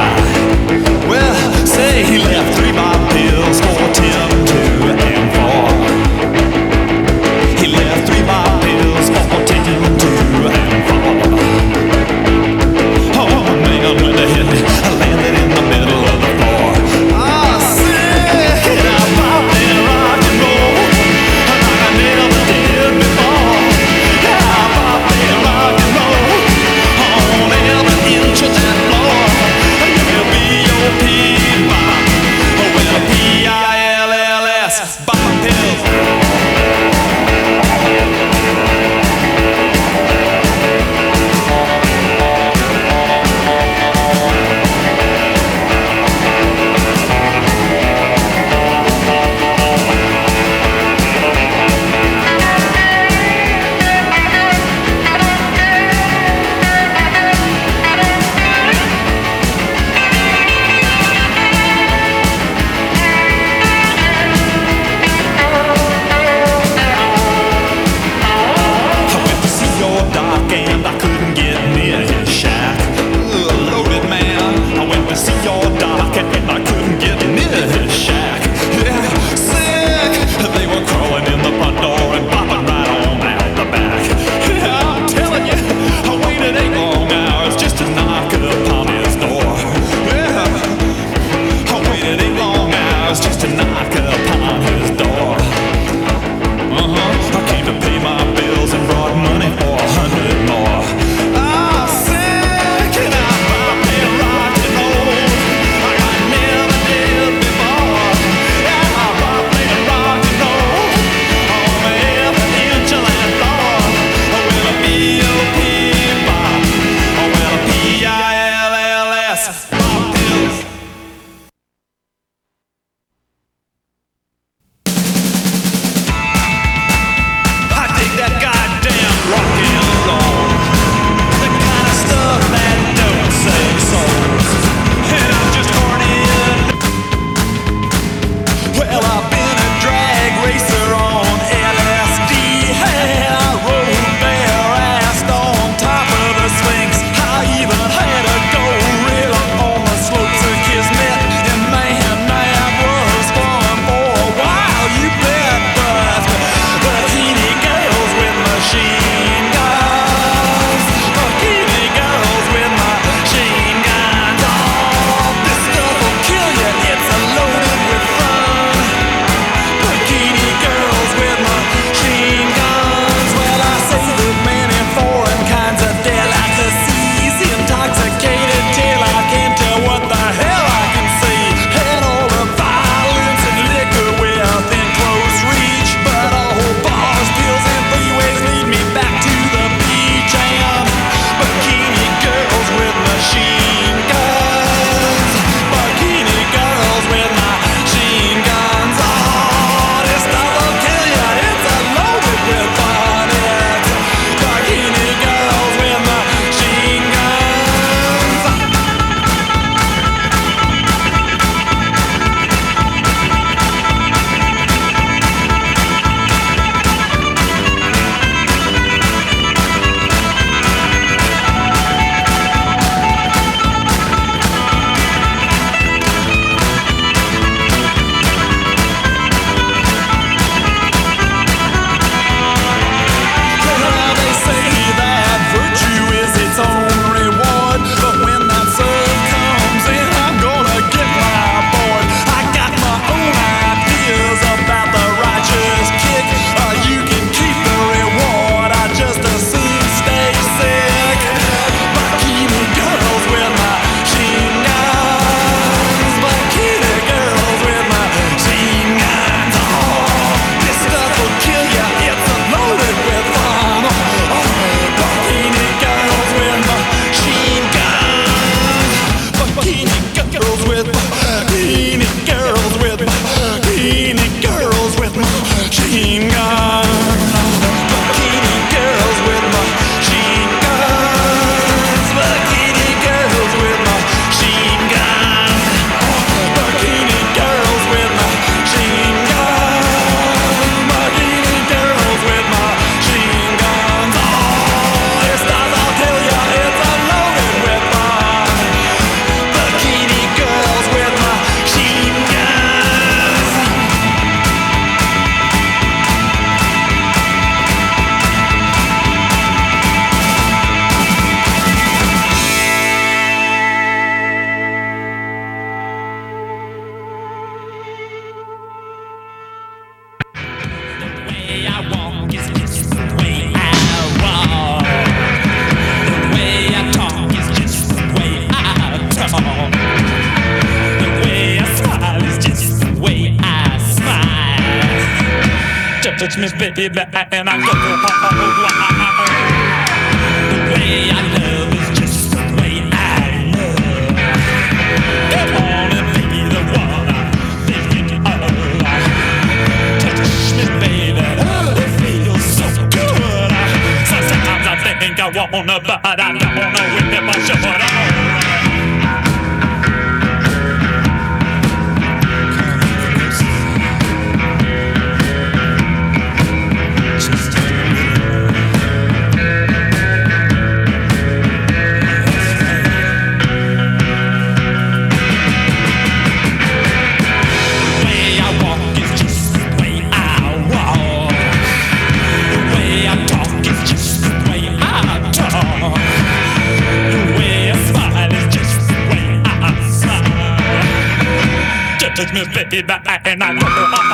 Baby, and I know. I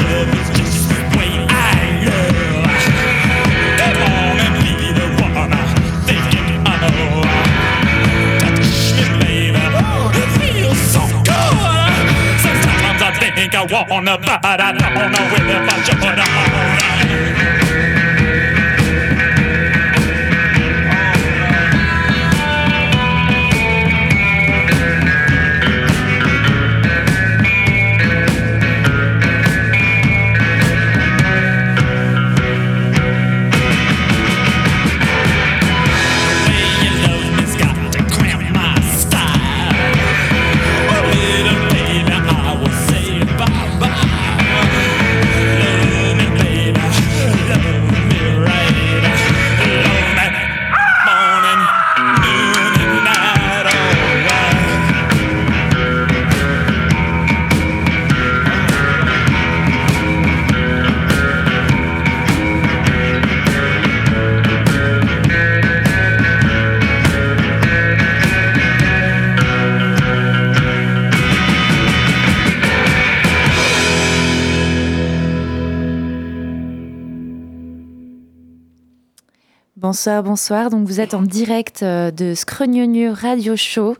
love is just the way I love. And thinking of. Touch me, baby. It feels so good. Sometimes I think I wanna, but I don't know if I should. Bonsoir, bonsoir. Donc vous êtes en direct euh, de Scrognonieux Radio Show,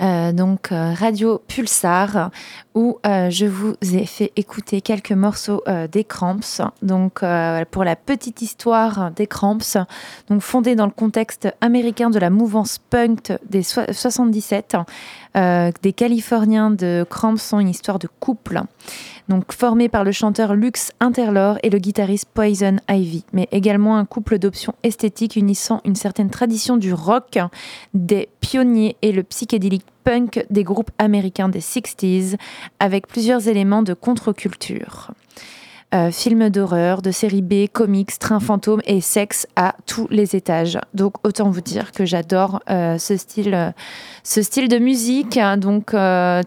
euh, donc euh, Radio Pulsar, où euh, je vous ai fait écouter quelques morceaux des Cramps. Donc pour la petite histoire des Cramps, donc fondée dans le contexte américain de la mouvance punk des so- 77, euh, des Californiens de Cramps sont une histoire de couple. Donc formé par le chanteur Lux Interlor et le guitariste Poison Ivy, mais également un couple d'options esthétiques unissant une certaine tradition du rock, des pionniers et le psychédélique punk des groupes américains des 60s, avec plusieurs éléments de contre-culture. Euh, films d'horreur, de série B, comics, train fantôme et sexe à tous les étages. Donc autant vous dire que j'adore euh, ce style, euh, ce style de musique, hein, donc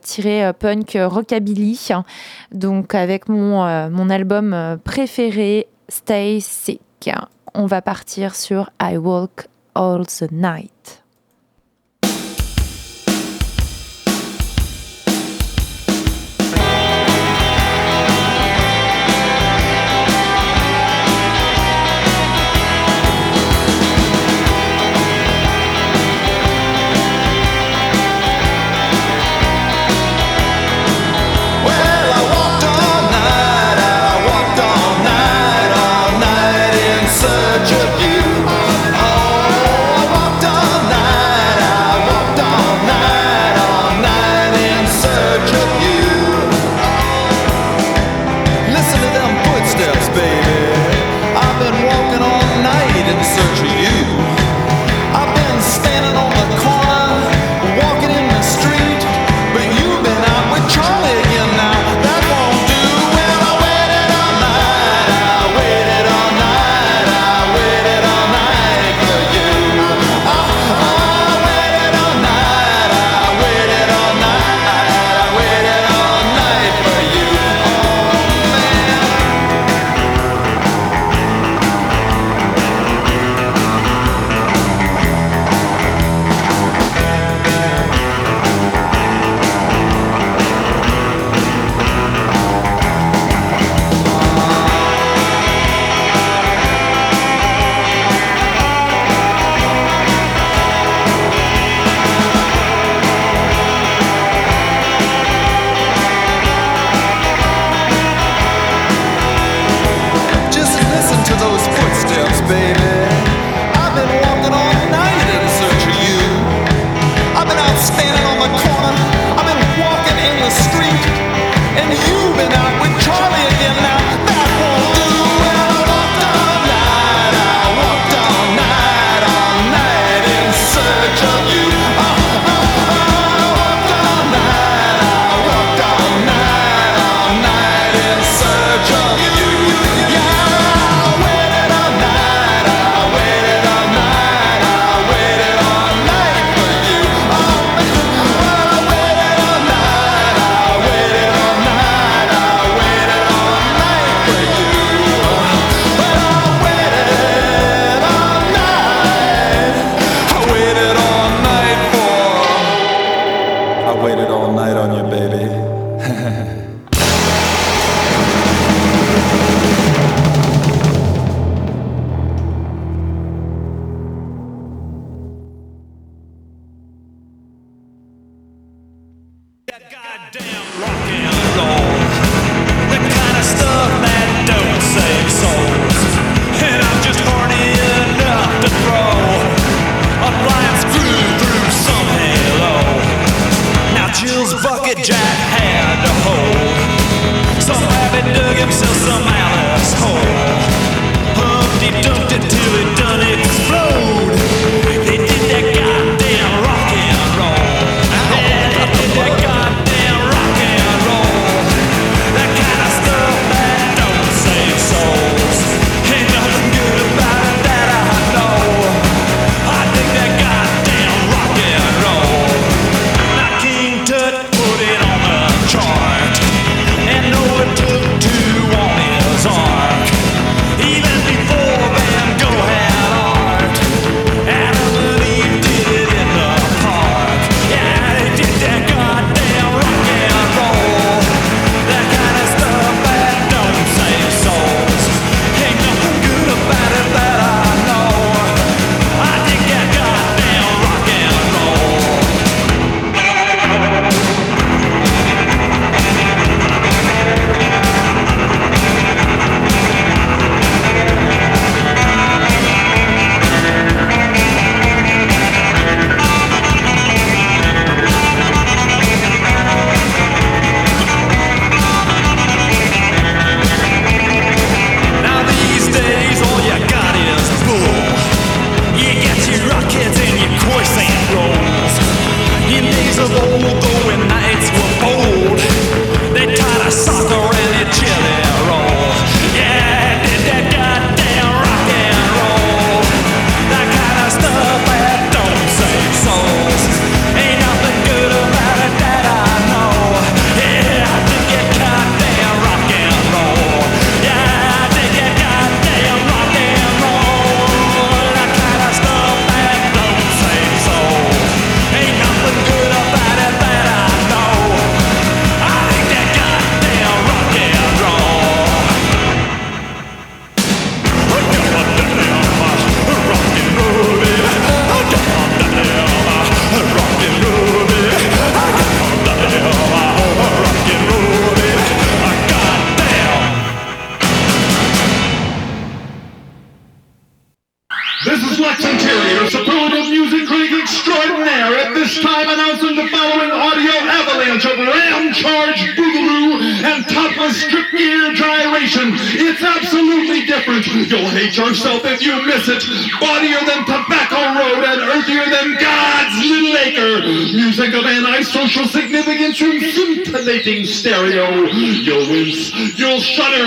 tiré punk rockabilly. Donc avec mon, mon album préféré, Stay Sick. On va partir sur I Walk All the Night.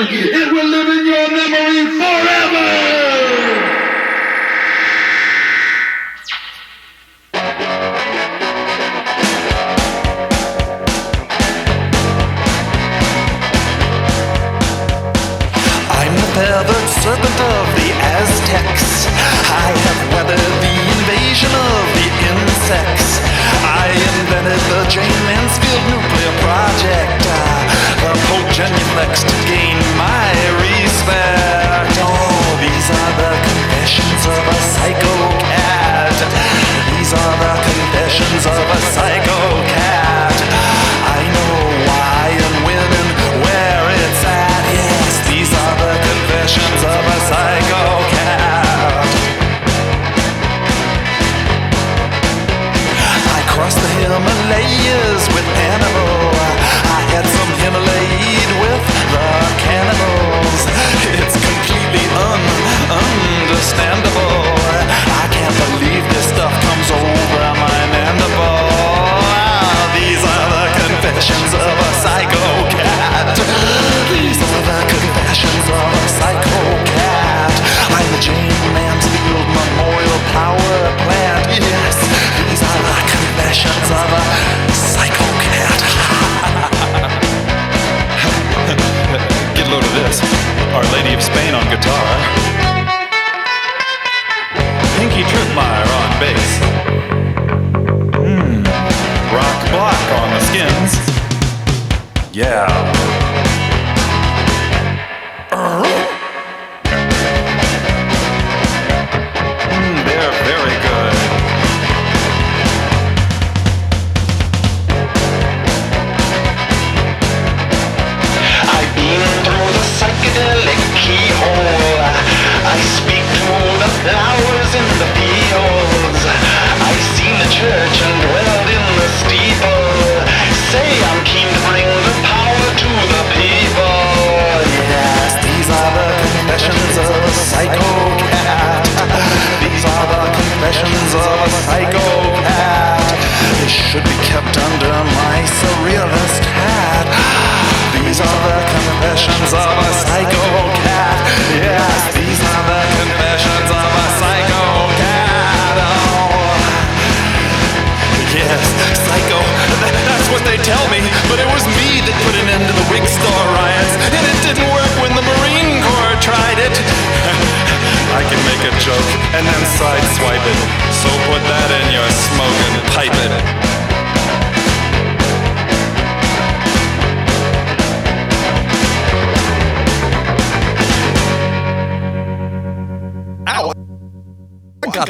That'll get it.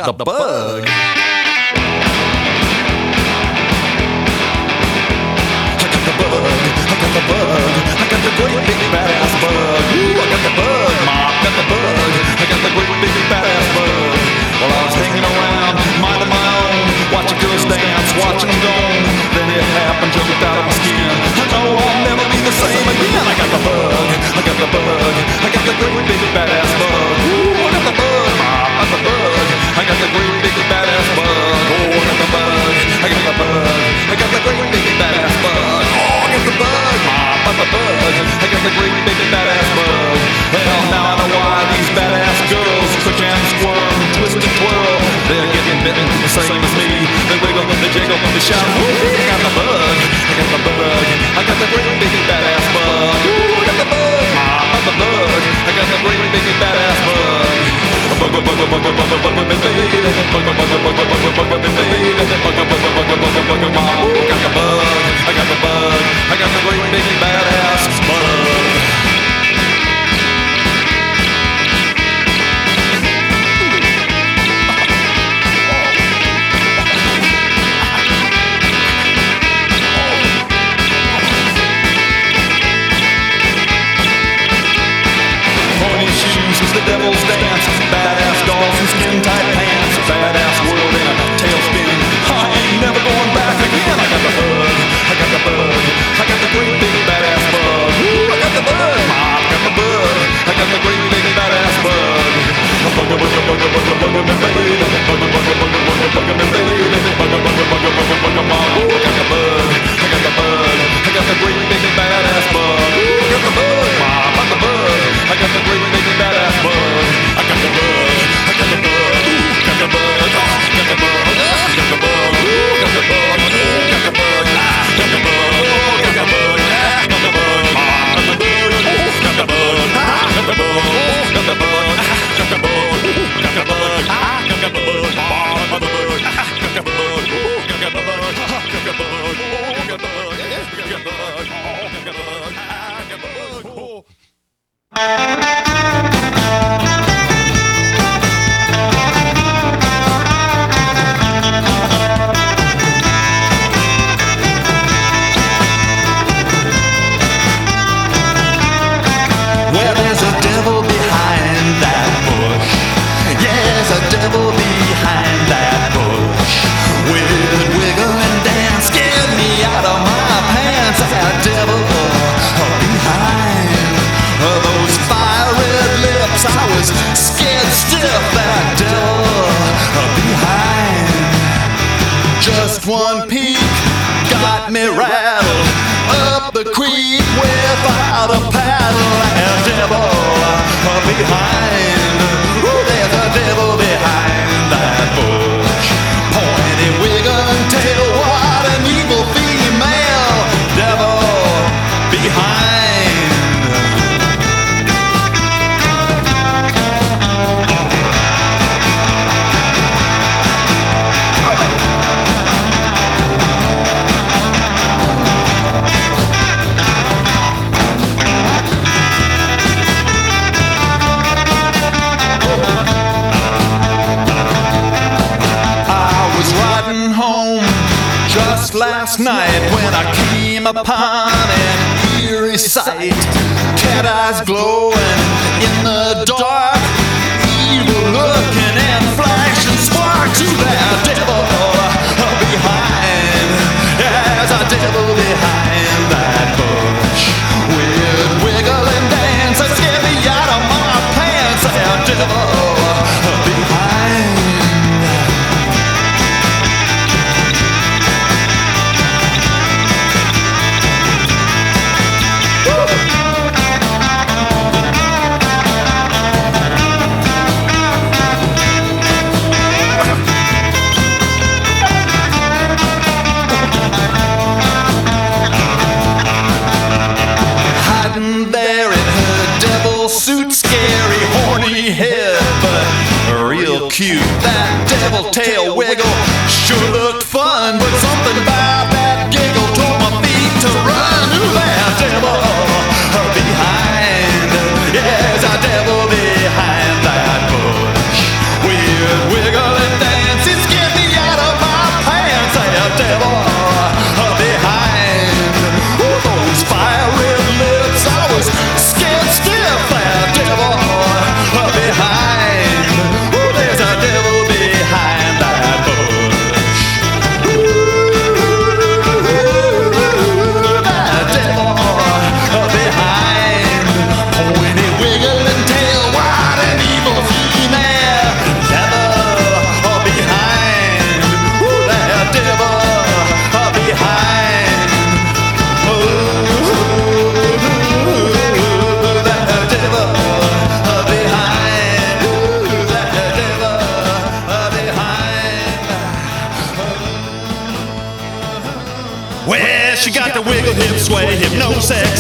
I got, the, bug. I got the bug. I got the great big badass bug. Ooh, I got the bug. Mom, got the bug. I got the great big badass bug. While I was hanging around, minding my own, watching girls dance, watching them gone. Then it happened, jumped out of my skin. I know I'll never be the same again. I got the bug. I got the bug. I got the great big badass bug. Ooh, I got the bug. Got the bug. I got the great big badass bug. Oh, I got the bug. I got the bug. I got the great big badass bug. Oh, I got the bug. Mom, got the bug. I got the great big badass bug. Well, now I know why these badass girls click and squirm, twist and twirl. They're getting bitten the same as me. They wiggle, they jiggle, they shout. Ooh, I got the bug. I got the bug. I got the great big badass bug. Ooh, I got the bug. I'm a bug. I got that great big badass bug. Baby, I got the bug, I got the great big badass bug. the devil's dance. Badass dolls in skin tight pants. Badass world in a tailspin. I ain't never going back again. I got the bug. I got the bug. I got the great big badass bug. Ooh, I got the bug. I got the bug. I got the great big badass bug. Bugger, bugger, bugger, bugger, bugger, me baby. Bugger, bugger, bugger, bugger, bugger, me baby. Bugger, bugger, bugger, bugger, bugger, mom. Ooh, I got the bug. I got the bug. I got the great big badass bug. Ooh, I got the bug. I got the bug. I got the great big badass bug. I got the bug. I got the bug. Ooh, got the bug. Oh, got the bug. Oh, got the bug. Ooh, got the bug. Ooh, got the bug. Ah, got the bug. Oh, got the bug. Ah, got the bug. Mom, got the bug. Ooh, got the bug. Ah, got the bug. Ooh, got the bug. Ah, got the bug. Ooh, got the bug. Ah, got the bug. Mom, got the bug. Ah, got the bug. Ooh, got the bug. Ah, got the bug. Ooh, got the bug. Got. Oh, got the bug. Up the creek without a paddle. And devil behind. Ooh, there's a devil behind last night when I came upon an eerie sight. Cat eyes glowing in the dark.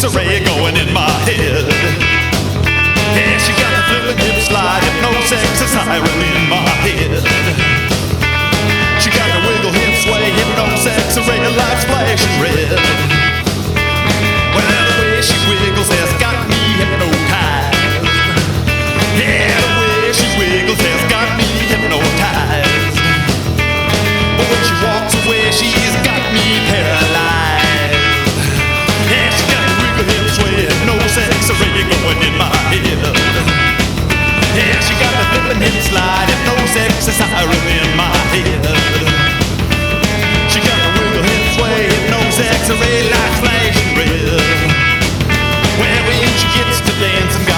X-ray going in my head. Yeah, she got the flippin' hips slide, no sex, a siren in my head. She got the wiggle hips sway, hypnosis, X-ray, lights flashing red. Well, the way she wiggles has got me hypnotized. Yeah, the way she wiggles has got me hypnotized. But when she walks away, she's got me paralyzed. slipping and sliding, those exes I in my head. She got a wiggle and sway, those X-ray light flashing red. Wherever she gets to dancing.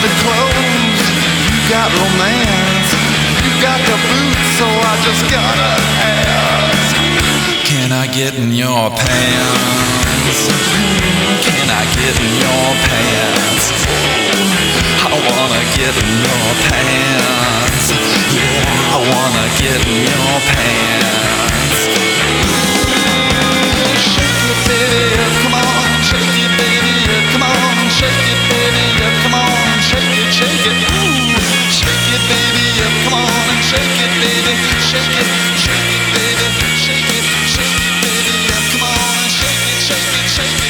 the clothes, you got romance, you got the boots, so I just gotta ask. Can I get in your pants? Can I get in your pants? I wanna get in your pants. Yeah, I wanna get in your pants. Shake it, baby, come on, shake it, baby, come on, shake it, baby, come on shake it. Shake it, baby, yeah, come on and shake it, baby. Shake it, shake it, baby. Shake it, shake it, baby, come on and shake it, shake it, shake it.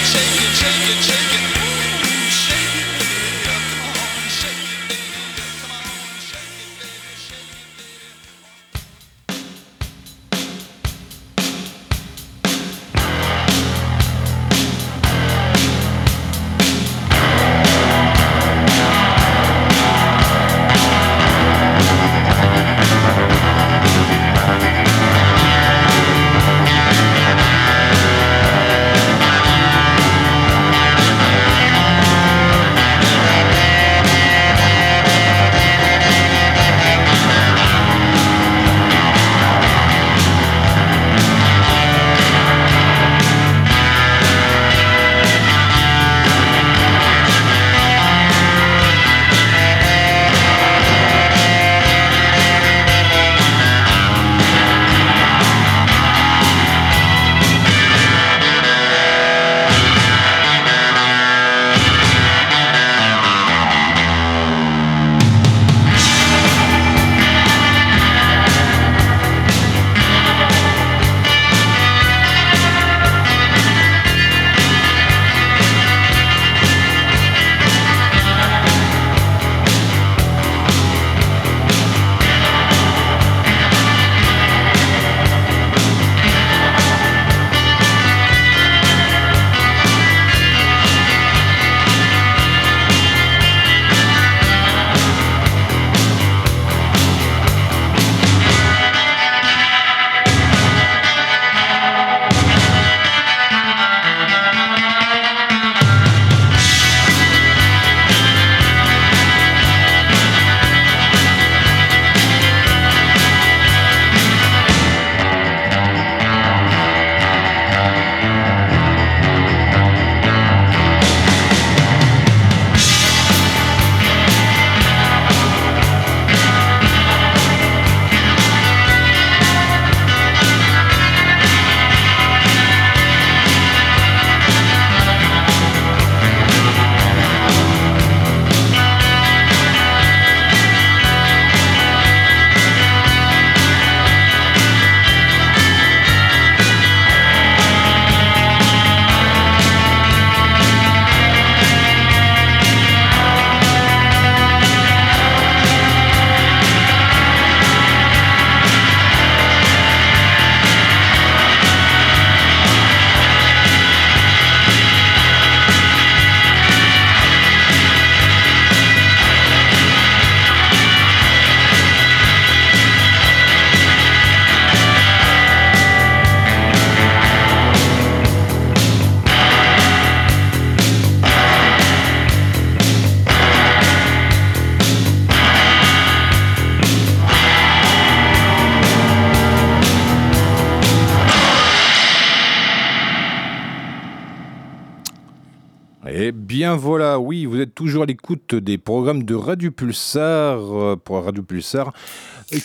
Bien voilà, oui, vous êtes toujours à l'écoute des programmes de Radio Pulsar euh, pour Radio Pulsar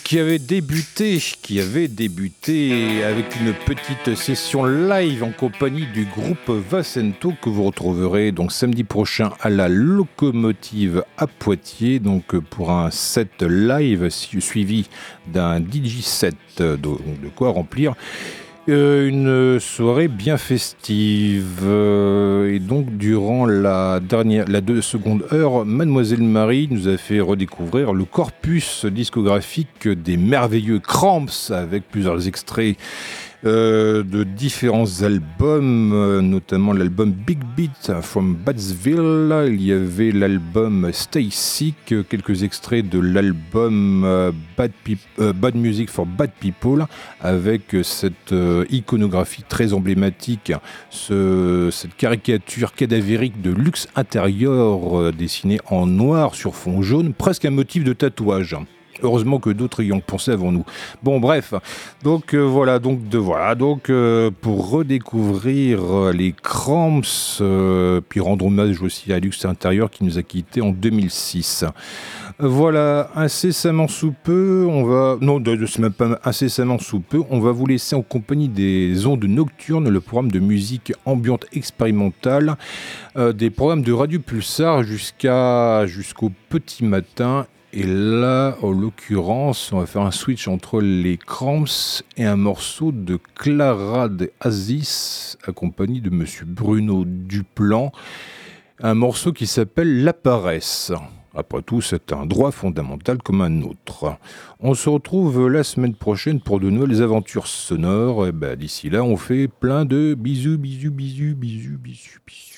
qui avait débuté, qui avait débuté avec une petite session live en compagnie du groupe Vacento que vous retrouverez donc samedi prochain à la locomotive à Poitiers donc pour un set live su- suivi d'un DJ set euh, de, de quoi remplir euh, une soirée bien festive. Euh, et donc, durant la dernière, la deux seconde heure, Mademoiselle Marie nous a fait redécouvrir le corpus discographique des merveilleux Cramps avec plusieurs extraits euh, de différents albums, euh, notamment l'album Big Beat from Battsville. Il y avait l'album Stay Sick, quelques extraits de l'album euh, Bad, Music for Bad People, avec cette iconographie très emblématique, ce- cette caricature cadavérique de luxe intérieur dessinée en noir sur fond jaune, presque un motif de tatouage. Heureusement que d'autres y ont pensé avant nous. Bon, bref. Donc euh, voilà, donc de donc euh, pour redécouvrir euh, les Cramps, puis rendre hommage aussi à Luxe Intérieur qui nous a quittés en 2006. Voilà, incessamment sous peu, on va non, c'est même pas incessamment sous peu, on va vous laisser en compagnie des ondes nocturnes, le programme de musique ambiante expérimentale, des programmes de Radio Pulsar jusqu'au petit matin et là, en l'occurrence, on va faire un switch entre les Cramps et un morceau de Clara de Aziz, accompagné de Monsieur Bruno Duplan. Un morceau qui s'appelle La Paresse. Après tout, c'est un droit fondamental comme un autre. On se retrouve la semaine prochaine pour de nouvelles aventures sonores. Et ben, D'ici là, on fait plein de bisous, bisous, bisous, bisous, bisous, bisous.